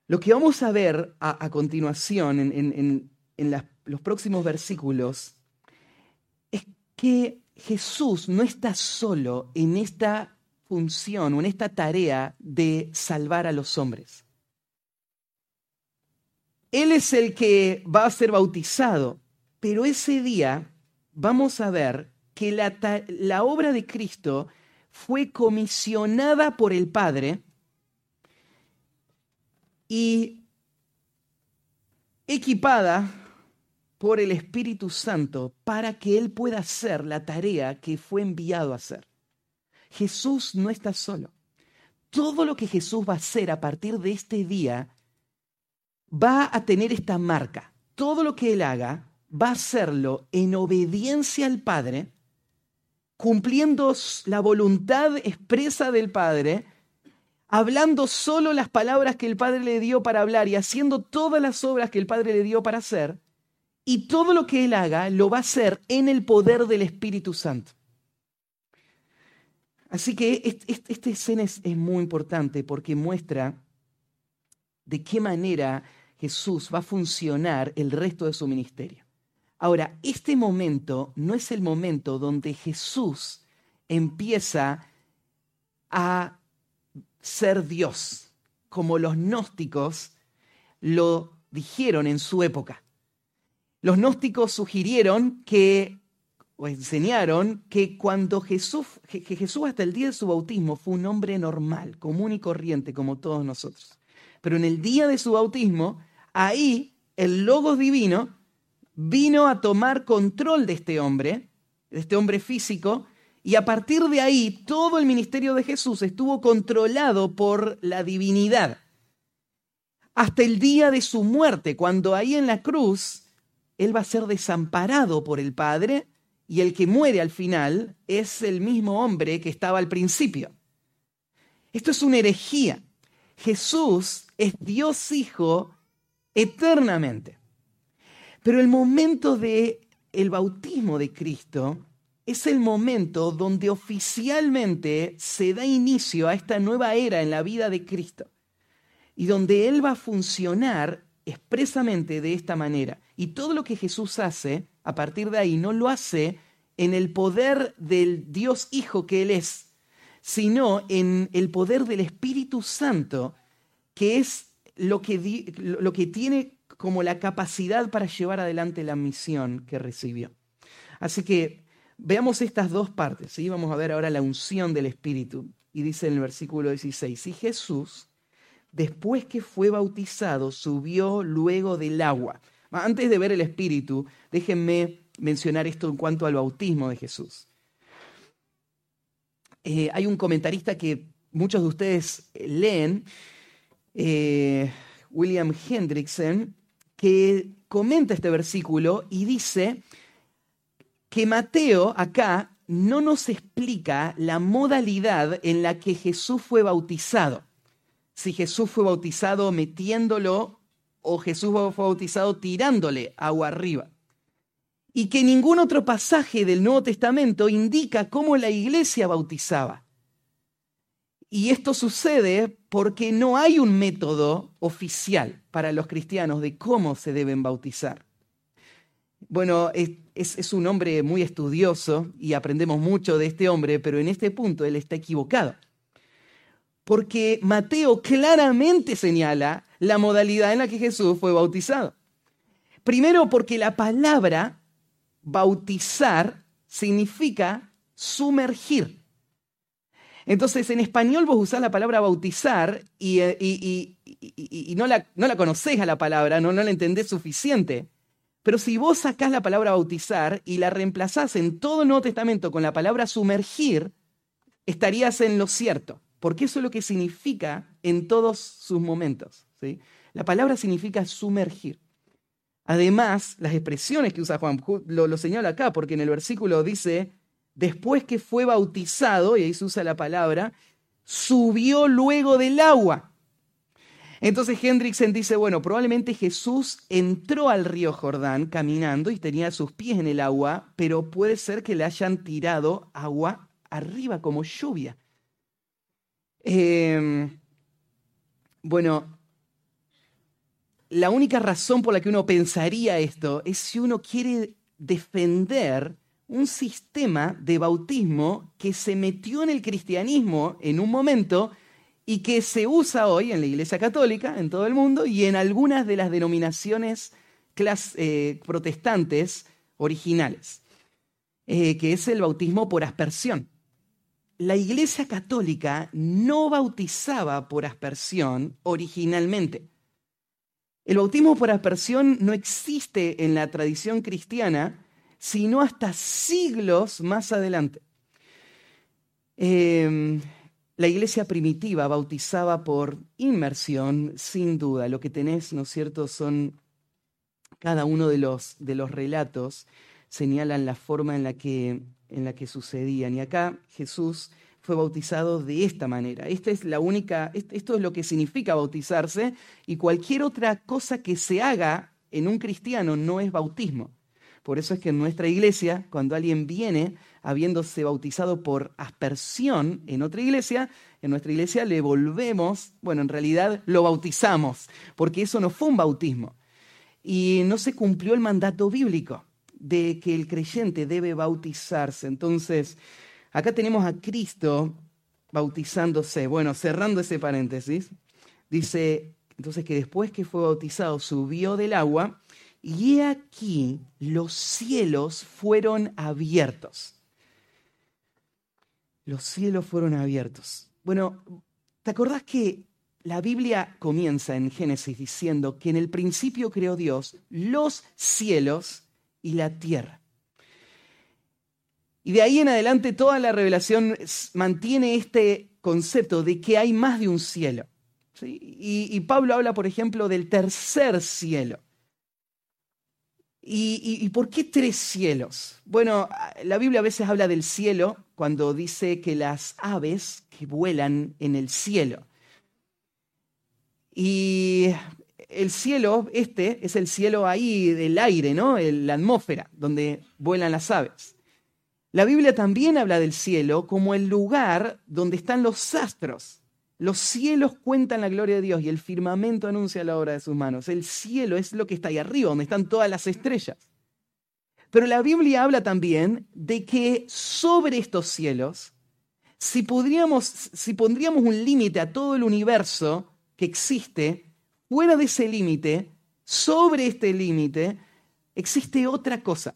S1: Lo que vamos a ver a, continuación en, los próximos versículos que Jesús no está solo en esta función o en esta tarea de salvar a los hombres. Él es el que va a ser bautizado, pero ese día vamos a ver que la obra de Cristo fue comisionada por el Padre y equipada por el Espíritu Santo para que Él pueda hacer la tarea que fue enviado a hacer. Jesús no está solo. Todo lo que Jesús va a hacer a partir de este día va a tener esta marca. Todo lo que Él haga va a hacerlo en obediencia al Padre, cumpliendo la voluntad expresa del Padre, hablando solo las palabras que el Padre le dio para hablar y haciendo todas las obras que el Padre le dio para hacer, y todo lo que Él haga lo va a hacer en el poder del Espíritu Santo. Así que esta escena es, muy importante porque muestra de qué manera Jesús va a funcionar el resto de su ministerio. Ahora, este momento no es el momento donde Jesús empieza a ser Dios, como los gnósticos lo dijeron en su época. Los gnósticos sugirieron que, o enseñaron, que cuando Jesús, que Jesús hasta el día de su bautismo fue un hombre normal, común y corriente, como todos nosotros. Pero en el día de su bautismo, ahí el Logos divino vino a tomar control de este hombre, de este hombre físico, y a partir de ahí todo el ministerio de Jesús estuvo controlado por la divinidad. Hasta el día de su muerte, cuando ahí en la cruz él va a ser desamparado por el Padre y el que muere al final es el mismo hombre que estaba al principio. Esto es una herejía. Jesús es Dios Hijo eternamente. Pero el momento de el bautismo de Cristo es el momento donde oficialmente se da inicio a esta nueva era en la vida de Cristo y donde Él va a funcionar expresamente de esta manera. Y todo lo que Jesús hace, a partir de ahí, no lo hace en el poder del Dios Hijo que Él es, sino en el poder del Espíritu Santo, que es lo que, lo que tiene como la capacidad para llevar adelante la misión que recibió. Así que veamos estas dos partes. ¿sí? Vamos a ver ahora la unción del Espíritu. Y dice en el versículo 16, si Jesús después que fue bautizado, subió luego del agua. Antes de ver el Espíritu, déjenme mencionar esto en cuanto al bautismo de Jesús. Eh, hay un comentarista que muchos de ustedes leen, eh, William Hendrickson, que comenta este versículo y dice que Mateo acá no nos explica la modalidad en la que Jesús fue bautizado si Jesús fue bautizado metiéndolo o Jesús fue bautizado tirándole agua arriba. Y que ningún otro pasaje del Nuevo Testamento indica cómo la iglesia bautizaba. Y esto sucede porque no hay un método oficial para los cristianos de cómo se deben bautizar. Bueno, es, es, un hombre muy estudioso y aprendemos mucho de este hombre, pero en este punto él está equivocado porque Mateo claramente señala la modalidad en la que Jesús fue bautizado. Primero porque la palabra bautizar significa sumergir. Entonces, en español vos usás la palabra bautizar y, eh, no, la, no, la, a la palabra, no, no la entendés suficiente. Pero si vos sacás la palabra bautizar y la reemplazás en todo el Nuevo Testamento con la palabra sumergir, estarías en lo cierto, porque eso es lo que significa en todos sus momentos. ¿sí? La palabra significa sumergir. Además, las expresiones que usa Juan, lo, lo señala acá, porque en el versículo dice, después que fue bautizado, y ahí se usa la palabra, subió luego del agua. Entonces Hendrickson dice, bueno, probablemente Jesús entró al río Jordán caminando y tenía sus pies en el agua, pero puede ser que le hayan tirado agua arriba como lluvia. Em, bueno, la única razón por la que uno pensaría esto es si uno quiere defender un sistema de bautismo que se metió en el cristianismo en un momento y que se usa hoy en la Iglesia Católica, en todo el mundo, y en algunas de las denominaciones eh, protestantes originales, eh, que es el bautismo por aspersión. La Iglesia Católica no bautizaba por aspersión originalmente. El bautismo por aspersión no existe en la tradición cristiana, sino hasta siglos más adelante. Em, la iglesia primitiva bautizaba por inmersión, sin duda. Lo que tenés, ¿no es cierto?, son cada uno de los, de los relatos señalan la forma en la, que, en la que sucedían. Y acá Jesús fue bautizado de esta manera. Esta es la única, esto es lo que significa bautizarse y cualquier otra cosa que se haga en un cristiano no es bautismo. Por eso es que en nuestra iglesia, cuando alguien viene habiéndose bautizado por aspersión en otra iglesia, en nuestra iglesia le volvemos, bueno, en realidad lo bautizamos, porque eso no fue un bautismo. Y no se cumplió el mandato bíblico de que el creyente debe bautizarse. Entonces, acá tenemos a Cristo bautizándose. Bueno, cerrando ese paréntesis, dice entonces que después que fue bautizado subió del agua y aquí los cielos fueron abiertos. Los cielos fueron abiertos. Bueno, ¿te acordás que la Biblia comienza en Génesis diciendo que en el principio creó Dios los cielos y la tierra? Y de ahí en adelante toda la revelación mantiene este concepto de que hay más de un cielo. Y, y Pablo habla, por ejemplo, del tercer cielo. ¿Y, por qué tres cielos? Bueno, la Biblia a veces habla del cielo cuando dice que las aves que vuelan en el cielo. Y el cielo, este, es el cielo ahí del aire, ¿no? La atmósfera, donde vuelan las aves. La Biblia también habla del cielo como el lugar donde están los astros. Los cielos cuentan la gloria de Dios y el firmamento anuncia la obra de sus manos. El cielo es lo que está ahí arriba, donde están todas las estrellas. Pero la Biblia habla también de que sobre estos cielos, si, si pondríamos un límite a todo el universo que existe, fuera de ese límite, sobre este límite, existe otra cosa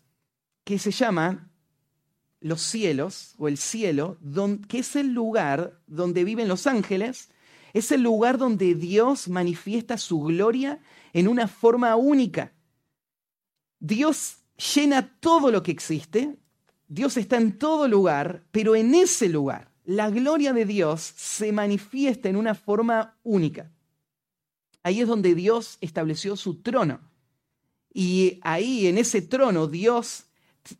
S1: que se llama los cielos o el cielo, que es el lugar donde viven los ángeles, es el lugar donde Dios manifiesta su gloria en una forma única. Dios llena todo lo que existe, Dios está en todo lugar, pero en ese lugar la gloria de Dios se manifiesta en una forma única. Ahí es donde Dios estableció su trono. Y ahí, en ese trono, Dios,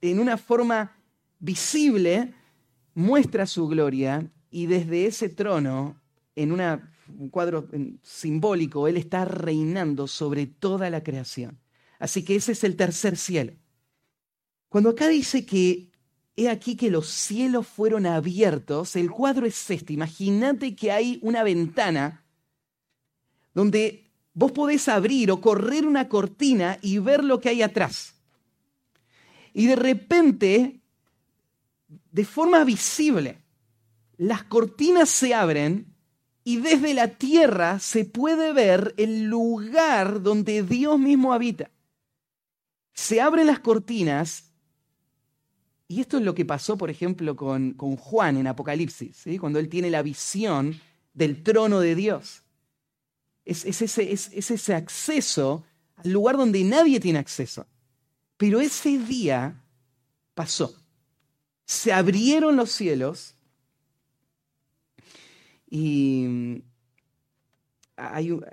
S1: en una forma visible, muestra su gloria y desde ese trono, en un cuadro simbólico, Él está reinando sobre toda la creación. Así que ese es el tercer cielo. Cuando acá dice que he aquí que los cielos fueron abiertos, el cuadro es este. Imagínate que hay una ventana donde vos podés abrir o correr una cortina y ver lo que hay atrás. Y de repente de forma visible. Las cortinas se abren y desde la tierra se puede ver el lugar donde Dios mismo habita. Se abren las cortinas Y esto es lo que pasó, por ejemplo, con, con Juan en Apocalipsis, cuando él tiene la visión del trono de Dios. Es, ese, es, ese, acceso al lugar donde nadie tiene acceso. Pero ese día pasó. Se abrieron los cielos y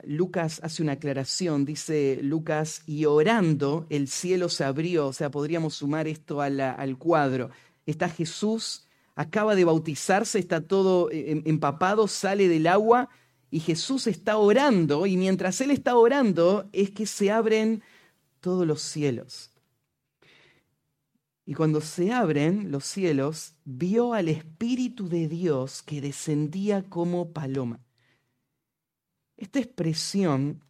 S1: Lucas hace una aclaración, dice Lucas, y orando el cielo se abrió, o sea, podríamos sumar esto al cuadro. Está Jesús, acaba de bautizarse, está todo eh, em, empapado, sale del agua y Jesús está orando y mientras Él está orando es que se abren todos los cielos. Y cuando se abren los cielos, vio al Espíritu de Dios que descendía como paloma. Esta expresión,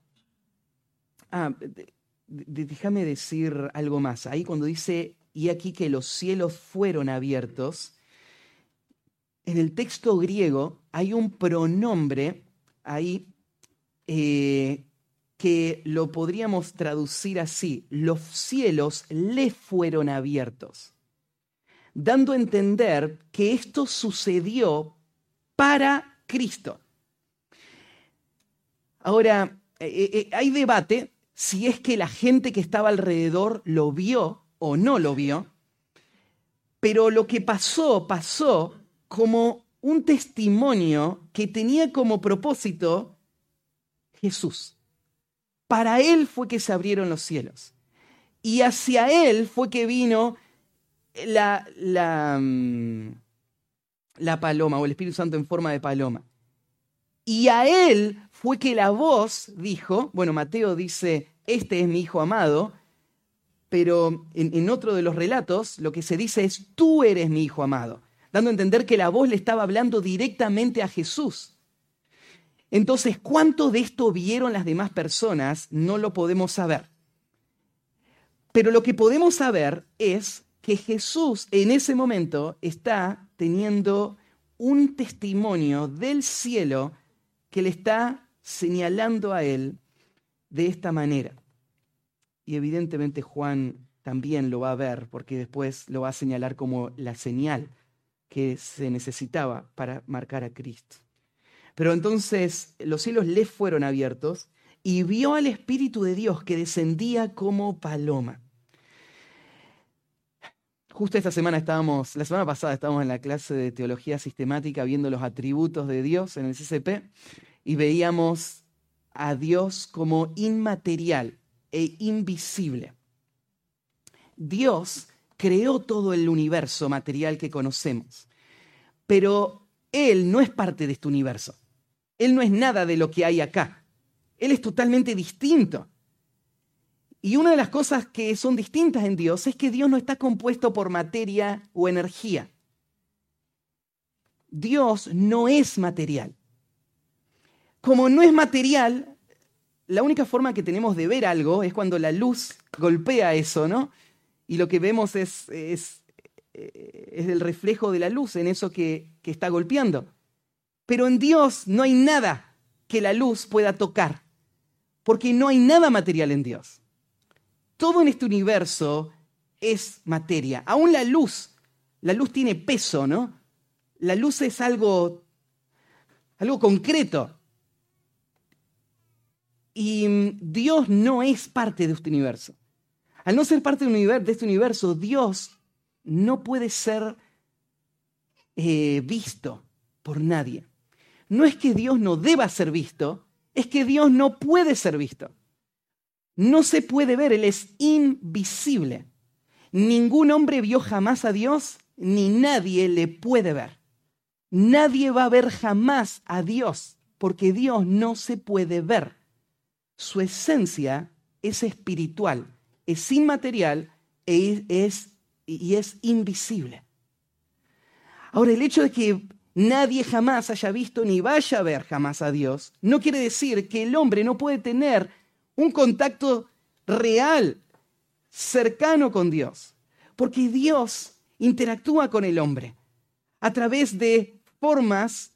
S1: ah, déjame decir algo más. Ahí cuando dice, y aquí que los cielos fueron abiertos, en el texto griego hay un pronombre ahí eh, que lo podríamos traducir así, los cielos le fueron abiertos, dando a entender que esto sucedió para Cristo. Ahora, eh, eh, hay debate si es que la gente que estaba alrededor lo vio o no lo vio, pero lo que pasó, pasó como un testimonio que tenía como propósito Jesús. Para Él fue que se abrieron los cielos. Y hacia Él fue que vino la, mm, la paloma o el Espíritu Santo en forma de paloma. Y a Él fue que la voz dijo, bueno, Mateo dice, este es mi Hijo amado, pero en, otro de los relatos lo que se dice es, tú eres mi Hijo amado, dando a entender que la voz le estaba hablando directamente a Jesús. Entonces, ¿cuánto de esto vieron las demás personas? No lo podemos saber. Pero lo que podemos saber es que Jesús en ese momento está teniendo un testimonio del cielo que le está señalando a él de esta manera. Y evidentemente Juan también lo va a ver porque después lo va a señalar como la señal que se necesitaba para marcar a Cristo. Pero entonces los cielos le fueron abiertos y vio al Espíritu de Dios que descendía como paloma. Justo esta semana estábamos, la semana pasada estábamos en la clase de teología sistemática viendo los atributos de Dios en el CCP y veíamos a Dios como inmaterial e invisible. Dios creó todo el universo material que conocemos, pero Él no es parte de este universo. Él no es nada de lo que hay acá. Él es totalmente distinto. Y una de las cosas que son distintas en Dios es que Dios no está compuesto por materia o energía. Dios no es material como no es material, la única forma que tenemos de ver algo es cuando la luz golpea eso, ¿no? Y lo que vemos es, es, es el reflejo de la luz en eso que, que está golpeando. Pero en Dios no hay nada que la luz pueda tocar, porque no hay nada material en Dios. Todo en este universo es materia. Aún la luz, la luz tiene peso, ¿no? La luz es algo, algo concreto. Y mm, Dios no es parte de este universo. Al no ser parte de este universo, Dios no puede ser eh, visto por nadie. No es que Dios no deba ser visto, es que Dios no puede ser visto. No se puede ver, Él es invisible. Ningún hombre vio jamás a Dios, ni nadie le puede ver. Nadie va a ver jamás a Dios, porque Dios no se puede ver su esencia es espiritual, es inmaterial e y es invisible. Ahora, el hecho de que nadie jamás haya visto ni vaya a ver jamás a Dios, no quiere decir que el hombre no puede tener un contacto real, cercano con Dios, porque Dios interactúa con el hombre a través de formas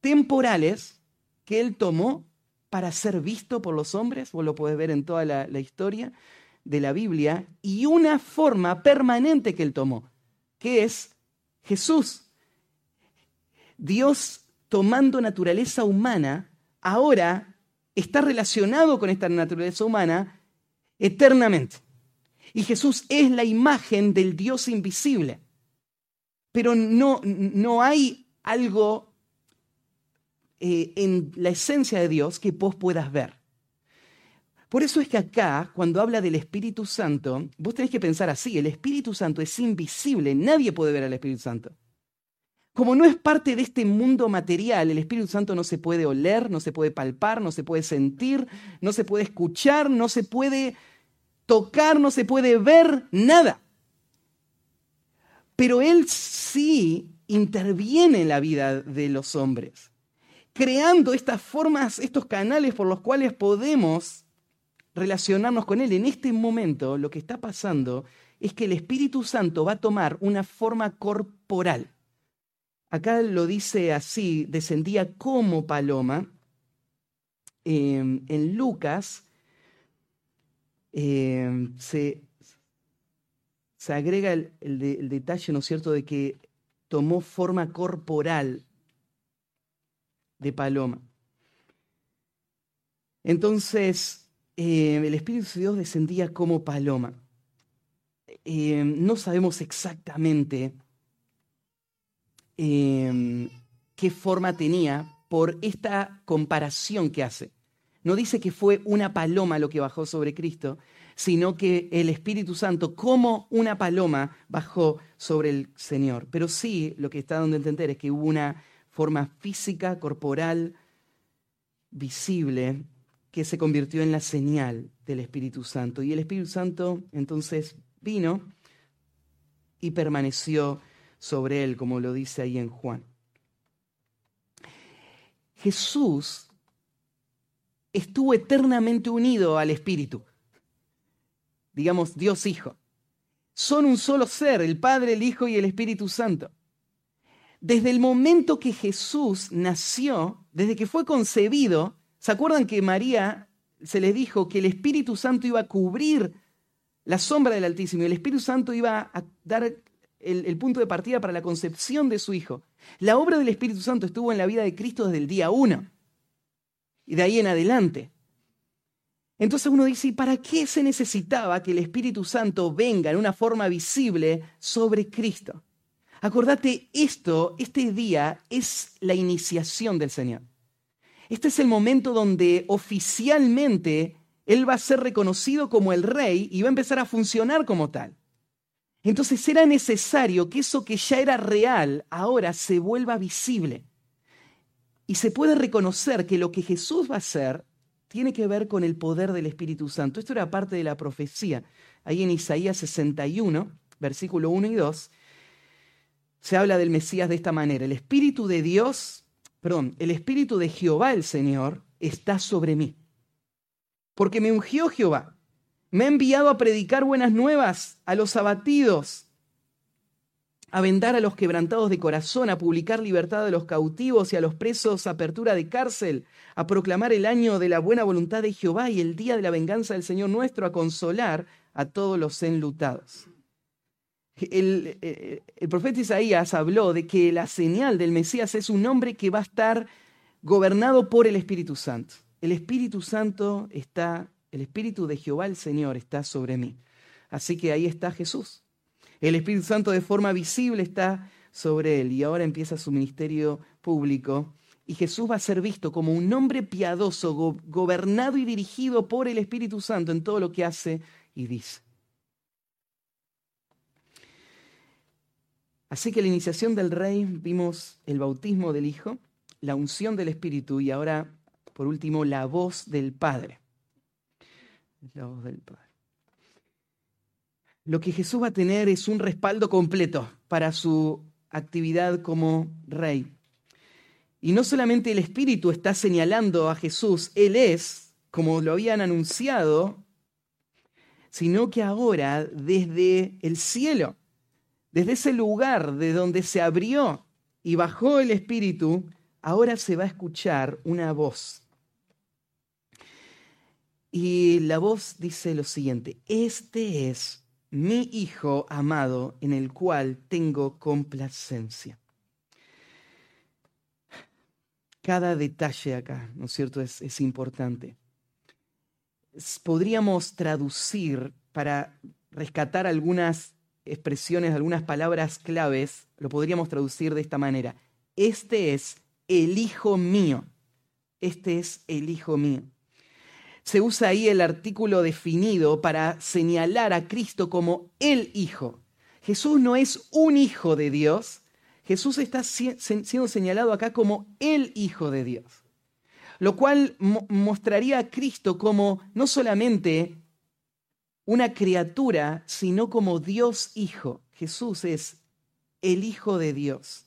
S1: temporales que Él tomó para ser visto por los hombres, vos lo podés ver en toda la, historia de la Biblia, y una forma permanente que él tomó que es Jesús. Dios tomando naturaleza humana, ahora está relacionado con esta naturaleza humana eternamente. Y Jesús es la imagen del Dios invisible. Pero no, no hay algo eh, en la esencia de Dios que vos puedas ver. Por eso es que acá, cuando habla del Espíritu Santo, vos tenés que pensar así, el Espíritu Santo es invisible, nadie puede ver al Espíritu Santo. Como no es parte de este mundo material, el Espíritu Santo no se puede oler, no se puede palpar, no se puede sentir, no se puede escuchar, no se puede tocar, no se puede ver, nada. Pero Él sí interviene en la vida de los hombres, creando estas formas, estos canales por los cuales podemos relacionarnos con Él. En este momento lo que está pasando es que el Espíritu Santo va a tomar una forma corporal. Acá lo dice así, descendía como paloma. en Lucas se, se, agrega el, el, detalle, ¿no es cierto?, de que tomó forma corporal de paloma. Entonces, el Espíritu de Dios descendía como paloma. no sabemos exactamente Em, qué forma tenía por esta comparación que hace. No dice que fue una paloma lo que bajó sobre Cristo, sino que el Espíritu Santo, como una paloma, bajó sobre el Señor. Pero sí, lo que está dando a entender es que hubo una forma física, corporal, visible, que se convirtió en la señal del Espíritu Santo. Y el Espíritu Santo entonces vino y permaneció sobre él, como lo dice ahí en Juan. Jesús estuvo eternamente unido al Espíritu, digamos Dios Hijo. Son un solo ser, el Padre, el Hijo y el Espíritu Santo. Desde el momento que Jesús nació, desde que fue concebido, ¿se acuerdan que María se le dijo que el Espíritu Santo iba a cubrir la sombra del Altísimo y el Espíritu Santo iba a dar el, punto de partida para la concepción de su Hijo. La obra del Espíritu Santo estuvo en la vida de Cristo desde el día uno y de ahí en adelante. Entonces uno dice, ¿y para qué se necesitaba que el Espíritu Santo venga en una forma visible sobre Cristo? Acordate, esto, este día es la iniciación del Señor. Este es el momento donde oficialmente Él va a ser reconocido como el Rey y va a empezar a funcionar como tal. Entonces era necesario que eso que ya era real ahora se vuelva visible. Y se puede reconocer que lo que Jesús va a hacer tiene que ver con el poder del Espíritu Santo. Esto era parte de la profecía. Ahí en Isaías 61, versículo 1 y 2, se habla del Mesías de esta manera. El Espíritu de Dios, perdón, el Espíritu de Jehová el Señor está sobre mí. Porque me ungió Jehová me ha enviado a predicar buenas nuevas a los abatidos, a vendar a los quebrantados de corazón, a publicar libertad a los cautivos y a los presos apertura de cárcel, a proclamar el año de la buena voluntad de Jehová y el día de la venganza del Señor nuestro, a consolar a todos los enlutados. El, eh, el, profeta Isaías habló de que la señal del Mesías es un hombre que va a estar gobernado por el Espíritu Santo. El Espíritu Santo está el Espíritu de Jehová el Señor está sobre mí. Así que ahí está Jesús. El Espíritu Santo de forma visible está sobre él y ahora empieza su ministerio público. Y Jesús va a ser visto como un hombre piadoso, gobernado y dirigido por el Espíritu Santo en todo lo que hace y dice. Así que la iniciación del rey, vimos el bautismo del Hijo, la unción del Espíritu y ahora, por último, la voz del Padre la voz del Padre. Lo que Jesús va a tener es un respaldo completo para su actividad como rey. Y no solamente el Espíritu está señalando a Jesús, Él es, como lo habían anunciado, sino que ahora desde el cielo, desde ese lugar de donde se abrió y bajó el Espíritu, ahora se va a escuchar una voz y la voz dice lo siguiente, este es mi Hijo amado, en el cual tengo complacencia. Cada detalle acá, ¿no es cierto?, es, es importante. Podríamos traducir para rescatar algunas expresiones, algunas palabras claves, lo podríamos traducir de esta manera. Este es el Hijo mío. Este es el Hijo mío. Se usa ahí el artículo definido para señalar a Cristo como el Hijo. Jesús no es un Hijo de Dios, Jesús está siendo señalado acá como el Hijo de Dios. Lo cual mostraría a Cristo como no solamente una criatura, sino como Dios Hijo. Jesús es el Hijo de Dios.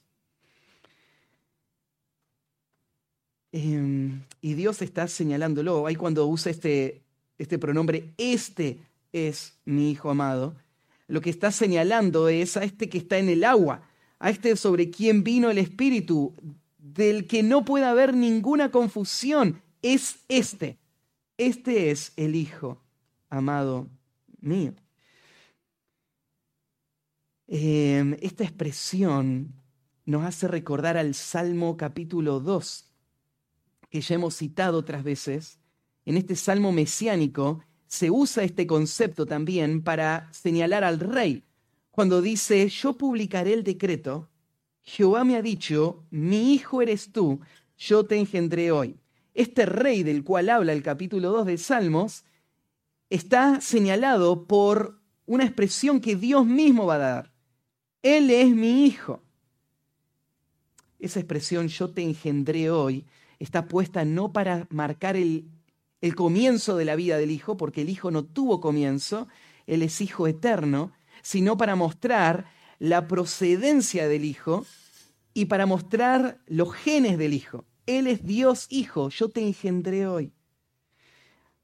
S1: Em, y Dios está señalándolo. Ahí cuando usa este, este pronombre, este es mi Hijo amado, lo que está señalando es a este que está en el agua, a este sobre quien vino el Espíritu, del que no puede haber ninguna confusión. Es este. Este es el Hijo amado mío. Em, esta expresión nos hace recordar al Salmo capítulo 2, que ya hemos citado otras veces. En este Salmo mesiánico se usa este concepto también para señalar al rey. Cuando dice, yo publicaré el decreto, Jehová me ha dicho, mi hijo eres tú, yo te engendré hoy. Este rey del cual habla el capítulo 2 de Salmos está señalado por una expresión que Dios mismo va a dar. Él es mi hijo. Esa expresión yo te engendré hoy está puesta no para marcar el, el comienzo de la vida del hijo, porque el hijo no tuvo comienzo, él es hijo eterno, sino para mostrar la procedencia del hijo y para mostrar los genes del hijo. Él es Dios hijo, yo te engendré hoy.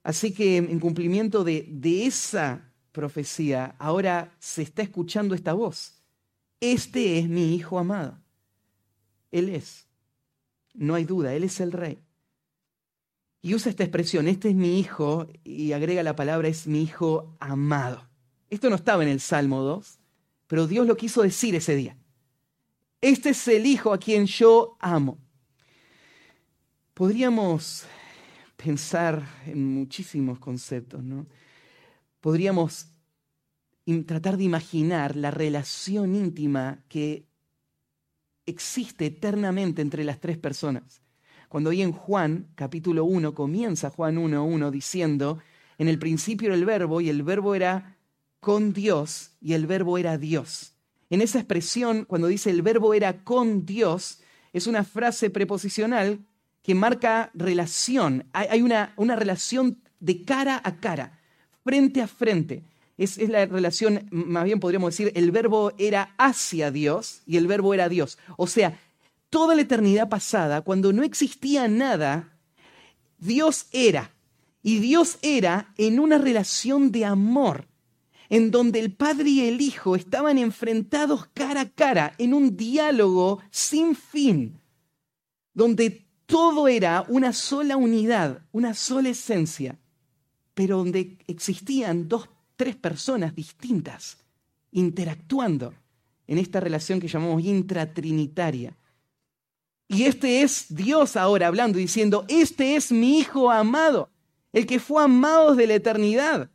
S1: Así que en cumplimiento de, esa profecía, ahora se está escuchando esta voz. Este es mi Hijo amado. Él es. No hay duda, Él es el Rey. Y usa esta expresión, este es mi Hijo, y agrega la palabra, es mi Hijo amado. Esto no estaba en el Salmo 2, pero Dios lo quiso decir ese día. Este es el Hijo a quien yo amo. Podríamos pensar en muchísimos conceptos, ¿no? Podríamos tratar de imaginar la relación íntima que existe eternamente entre las tres personas. Cuando hoy en Juan, capítulo 1, comienza Juan 1.1 diciendo, en el principio era el verbo y el verbo era con Dios y el verbo era Dios. En esa expresión, cuando dice el verbo era con Dios, es una frase preposicional que marca relación. Hay una, una relación de cara a cara, frente a frente. Es, es, la relación, más bien podríamos decir, el verbo era hacia Dios y el verbo era Dios. O sea, toda la eternidad pasada, cuando no existía nada, Dios era. Y Dios era en una relación de amor, en donde el Padre y el Hijo estaban enfrentados cara a cara, en un diálogo sin fin, donde todo era una sola unidad, una sola esencia, pero donde existían dos, tres personas distintas interactuando en esta relación que llamamos intratrinitaria. Y este es Dios ahora hablando, diciendo, este es mi Hijo amado, el que fue amado desde la eternidad.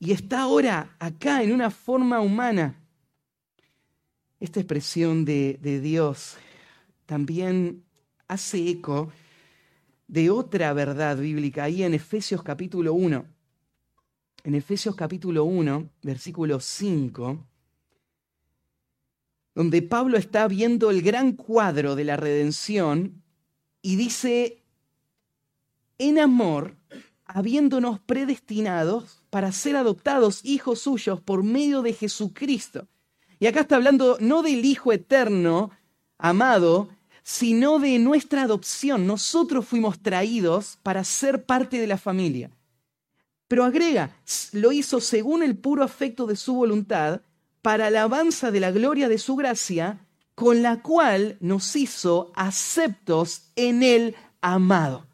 S1: Y está ahora acá en una forma humana. Esta expresión de, de Dios también hace eco de otra verdad bíblica ahí en Efesios capítulo 1. En Efesios capítulo 1, versículo 5, donde Pablo está viendo el gran cuadro de la redención y dice, en amor, habiéndonos predestinados para ser adoptados hijos suyos por medio de Jesucristo. Y acá está hablando no del Hijo eterno, amado, sino de nuestra adopción. Nosotros fuimos traídos para ser parte de la familia. Pero agrega, lo hizo según el puro afecto de su voluntad, para alabanza de la gloria de su gracia, con la cual nos hizo aceptos en el amado.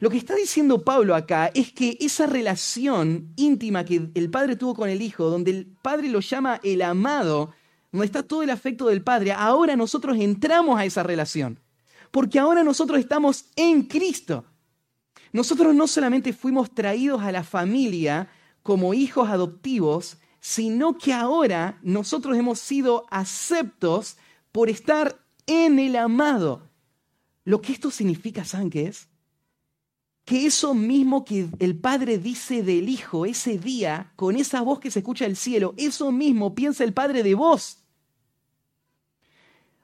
S1: Lo que está diciendo Pablo acá es que esa relación íntima que el padre tuvo con el hijo, donde el padre lo llama el amado, donde está todo el afecto del padre, ahora nosotros entramos a esa relación. Porque ahora nosotros estamos en Cristo. Nosotros no solamente fuimos traídos a la familia como hijos adoptivos, sino que ahora nosotros hemos sido aceptos por estar en el amado. Lo que esto significa, ¿saben es? Que eso mismo que el Padre dice del Hijo ese día, con esa voz que se escucha del cielo, eso mismo piensa el Padre de vos.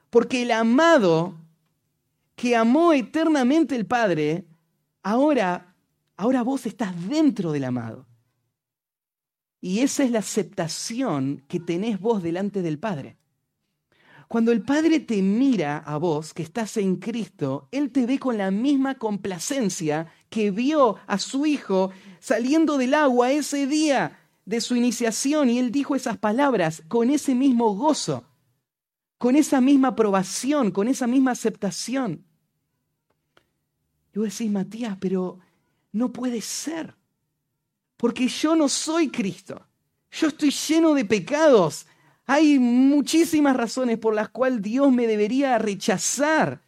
S1: Porque el amado que amó eternamente el Padre, ahora, ahora vos estás dentro del amado. Y esa es la aceptación que tenés vos delante del Padre. Cuando el Padre te mira a vos, que estás en Cristo, Él te ve con la misma complacencia que vio a su Hijo saliendo del agua ese día de su iniciación y Él dijo esas palabras con ese mismo gozo, con esa misma aprobación, con esa misma aceptación. Y vos decís, Matías, pero no puede ser, porque yo no soy Cristo, yo estoy lleno de pecados, hay muchísimas razones por las cuales Dios me debería rechazar.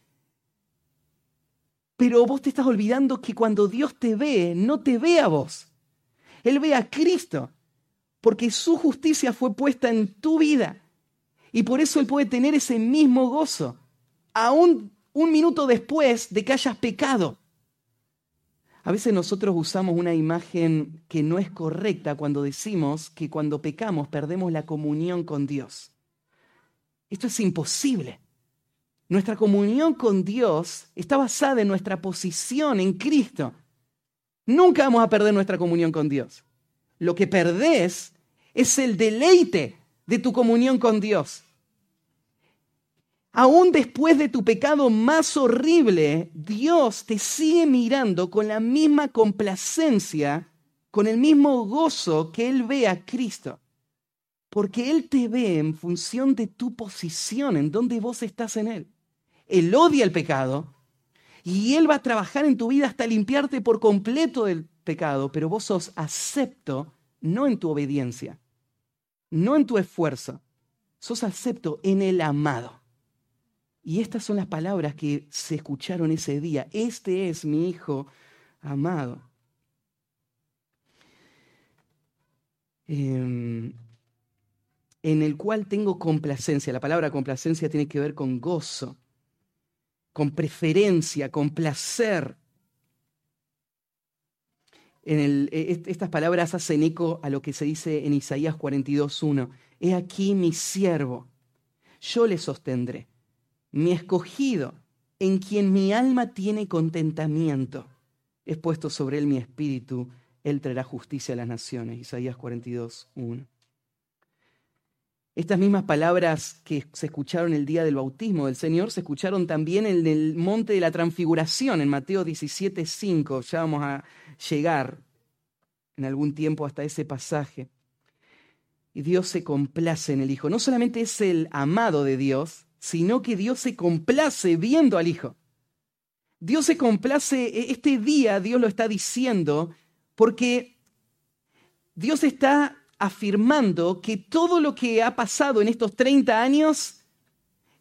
S1: Pero vos te estás olvidando que cuando Dios te ve, no te ve a vos. Él ve a Cristo, porque su justicia fue puesta en tu vida. Y por eso Él puede tener ese mismo gozo, aún un minuto después de que hayas pecado. A veces nosotros usamos una imagen que no es correcta cuando decimos que cuando pecamos perdemos la comunión con Dios. Esto es imposible. Nuestra comunión con Dios está basada en nuestra posición en Cristo. Nunca vamos a perder nuestra comunión con Dios. Lo que perdés es el deleite de tu comunión con Dios. Aún después de tu pecado más horrible, Dios te sigue mirando con la misma complacencia, con el mismo gozo que Él ve a Cristo. Porque Él te ve en función de tu posición, en donde vos estás en Él. Él odia el pecado y Él va a trabajar en tu vida hasta limpiarte por completo del pecado, pero vos sos acepto no en tu obediencia, no en tu esfuerzo, sos acepto en el amado. Y estas son las palabras que se escucharon ese día. Este es mi Hijo amado. Em, en el cual tengo complacencia. La palabra complacencia tiene que ver con gozo, con preferencia, con placer. En el, e, estas palabras hacen eco a lo que se dice en Isaías 42.1. He aquí mi siervo, yo le sostendré mi escogido, en quien mi alma tiene contentamiento. Es puesto sobre él mi espíritu, él traerá justicia a las naciones. Isaías 42, 1. Estas mismas palabras que se escucharon el día del bautismo del Señor se escucharon también en el monte de la transfiguración, en Mateo 17, 5. Ya vamos a llegar en algún tiempo hasta ese pasaje. Y Dios se complace en el Hijo. No solamente es el amado de Dios, sino que Dios se complace viendo al Hijo. Dios se complace, e, este día Dios lo está diciendo porque Dios está afirmando que todo lo que ha pasado en estos 30 años,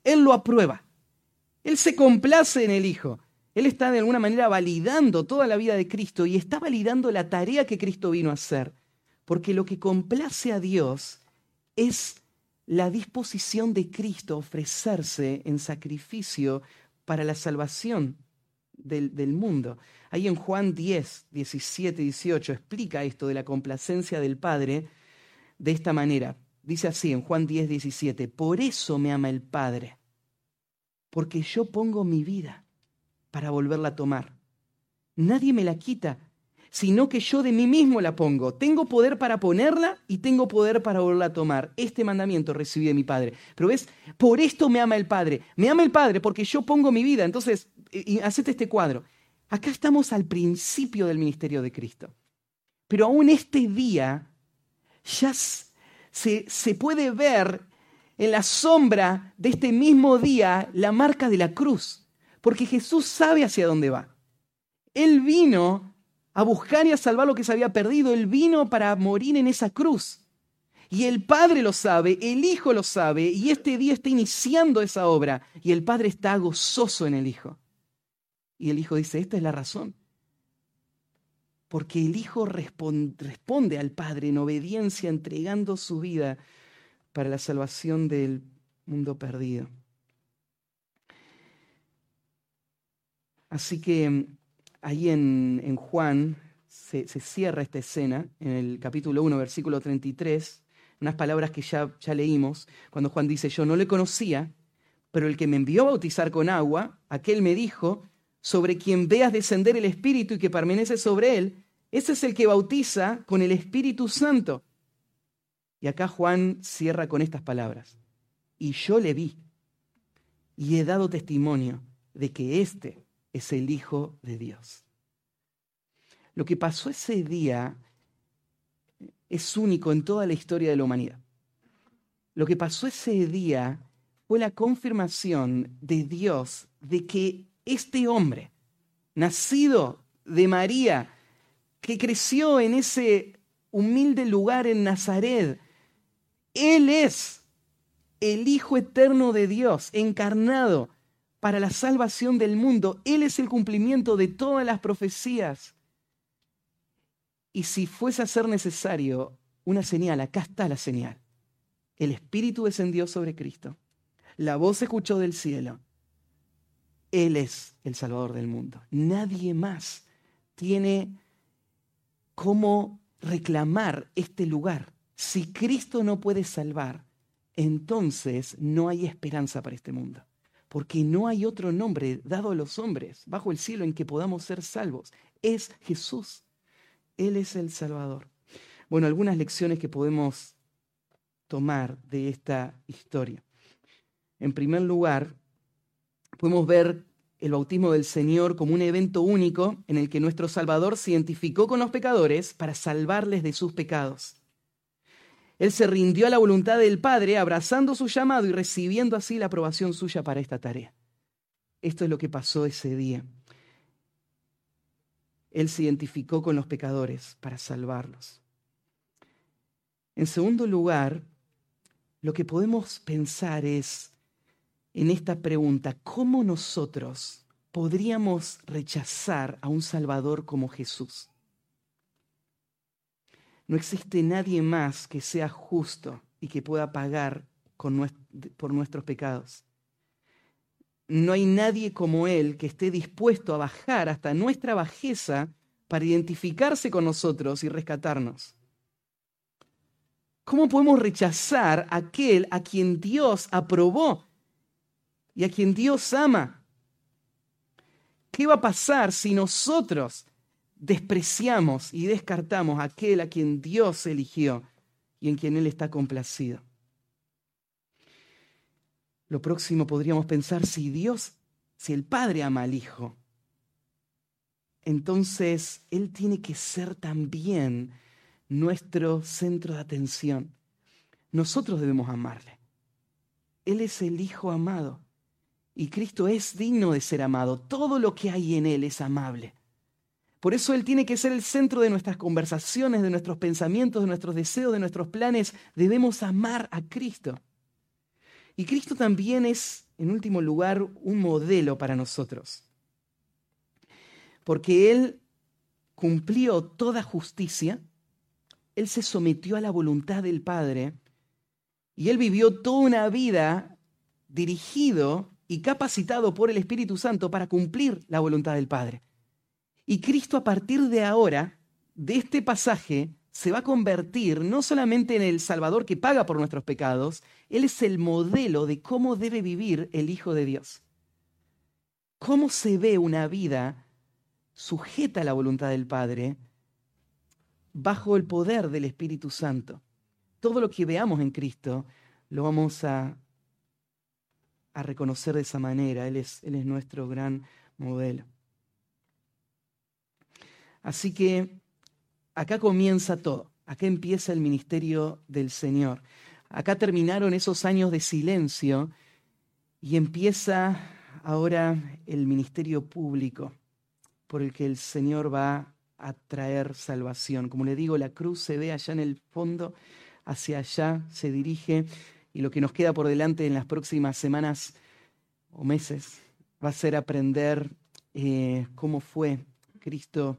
S1: Él lo aprueba. Él se complace en el Hijo. Él está de alguna manera validando toda la vida de Cristo y está validando la tarea que Cristo vino a hacer. Porque lo que complace a Dios es la disposición de Cristo a ofrecerse en sacrificio para la salvación del, del, mundo. Ahí en Juan 10, 17, 18 explica esto de la complacencia del Padre de esta manera. Dice así en Juan 10, 17, por eso me ama el Padre, porque yo pongo mi vida para volverla a tomar. Nadie me la quita, sino que yo de mí mismo la pongo. Tengo poder para ponerla y tengo poder para volverla a tomar. Este mandamiento recibí de mi Padre. Pero ves, por esto me ama el Padre. Me ama el Padre porque yo pongo mi vida. Entonces, hacete este cuadro. Acá estamos al principio del ministerio de Cristo. Pero aún este día ya se, se puede ver en la sombra de este mismo día la marca de la cruz. Porque Jesús sabe hacia dónde va. Él vino a buscar y a salvar lo que se había perdido. Él vino para morir en esa cruz. Y el Padre lo sabe, el Hijo lo sabe, y este día está iniciando esa obra. Y el Padre está gozoso en el Hijo. Y el Hijo dice, esta es la razón. Porque el Hijo responde al Padre en obediencia, entregando su vida para la salvación del mundo perdido. Así que mm, ahí en, Juan se, cierra esta escena, en el capítulo 1, versículo 33, unas palabras que ya, ya leímos, cuando Juan dice, yo no le conocía, pero el que me envió a bautizar con agua, aquel me dijo, sobre quien veas descender el Espíritu y que permanece sobre él, ese es el que bautiza con el Espíritu Santo. Y acá Juan cierra con estas palabras. Y yo le vi y he dado testimonio de que este es el Hijo de Dios. Lo que pasó ese día es único en toda la historia de la humanidad. Lo que pasó ese día fue la confirmación de Dios de que este hombre, nacido de María, que creció en ese humilde lugar en Nazaret, Él es el Hijo eterno de Dios, encarnado para la salvación del mundo. Él es el cumplimiento de todas las profecías. Y si fuese a ser necesario una señal, acá está la señal. El Espíritu descendió sobre Cristo. La voz se escuchó del cielo. Él es el Salvador del mundo. Nadie más tiene cómo reclamar este lugar. Si Cristo no puede salvar, entonces no hay esperanza para este mundo porque no hay otro nombre dado a los hombres bajo el cielo en que podamos ser salvos. Es Jesús. Él es el Salvador. Bueno, algunas lecciones que podemos tomar de esta historia. En primer lugar, podemos ver el bautismo del Señor como un evento único en el que nuestro Salvador se identificó con los pecadores para salvarles de sus pecados. Él se rindió a la voluntad del Padre, abrazando su llamado y recibiendo así la aprobación suya para esta tarea. Esto es lo que pasó ese día. Él se identificó con los pecadores para salvarlos. En segundo lugar, lo que podemos pensar es en esta pregunta, ¿cómo nosotros podríamos rechazar a un Salvador como Jesús? No existe nadie más que sea justo y que pueda pagar por nuestros pecados. No hay nadie como Él que esté dispuesto a bajar hasta nuestra bajeza para identificarse con nosotros y rescatarnos. ¿Cómo podemos rechazar a aquel a quien Dios aprobó y a quien Dios ama? ¿Qué va a pasar si nosotros despreciamos y descartamos a aquel a quien Dios eligió y en quien Él está complacido. Lo próximo podríamos pensar si Dios, si el Padre ama al Hijo, entonces Él tiene que ser también nuestro centro de atención. Nosotros debemos amarle. Él es el Hijo amado y Cristo es digno de ser amado. Todo lo que hay en Él es amable. Por eso Él tiene que ser el centro de nuestras conversaciones, de nuestros pensamientos, de nuestros deseos, de nuestros planes. Debemos amar a Cristo. Y Cristo también es, en último lugar, un modelo para nosotros. Porque Él cumplió toda justicia, Él se sometió a la voluntad del Padre y Él vivió toda una vida dirigido y capacitado por el Espíritu Santo para cumplir la voluntad del Padre. Y Cristo a partir de ahora, de este pasaje, se va a convertir no solamente en el Salvador que paga por nuestros pecados, Él es el modelo de cómo debe vivir el Hijo de Dios. ¿Cómo se ve una vida sujeta a la voluntad del Padre bajo el poder del Espíritu Santo? Todo lo que veamos en Cristo lo vamos a, a reconocer de esa manera. Él es, él es nuestro gran modelo. Así que acá comienza todo, acá empieza el ministerio del Señor. Acá terminaron esos años de silencio y empieza ahora el ministerio público. por el que el Señor va a traer salvación. Como le digo, la cruz se ve allá en el fondo, hacia allá se dirige y lo que nos queda por delante en las próximas semanas o meses va a ser aprender eh, cómo fue Cristo,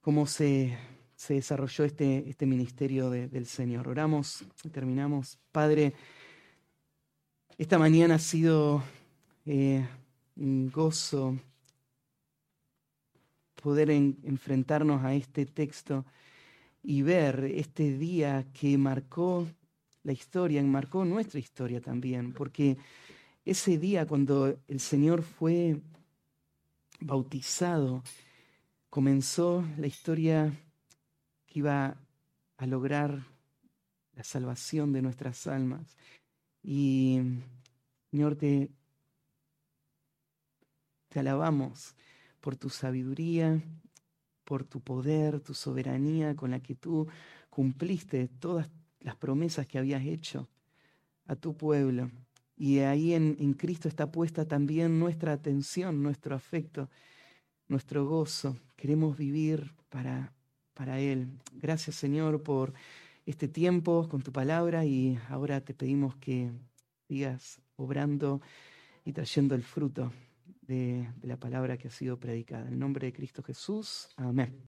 S1: cómo se, se desarrolló este, este ministerio del Señor. Oramos y terminamos. Padre, esta mañana ha sido eh, un gozo poder enfrentarnos a este texto y ver este día que marcó la historia, marcó nuestra historia también, porque ese día cuando el Señor fue bautizado, comenzó la historia que iba a lograr la salvación de nuestras almas. Y Señor, te, te alabamos por tu sabiduría, por tu poder, tu soberanía con la que tú cumpliste todas las promesas que habías hecho a tu pueblo. Y ahí en, Cristo está puesta también nuestra atención, nuestro afecto, nuestro gozo. Queremos vivir para, para Él. Gracias Señor por este tiempo con tu palabra y ahora te pedimos que sigas obrando y trayendo el fruto de, la palabra que ha sido predicada. En nombre de Cristo Jesús. Amén.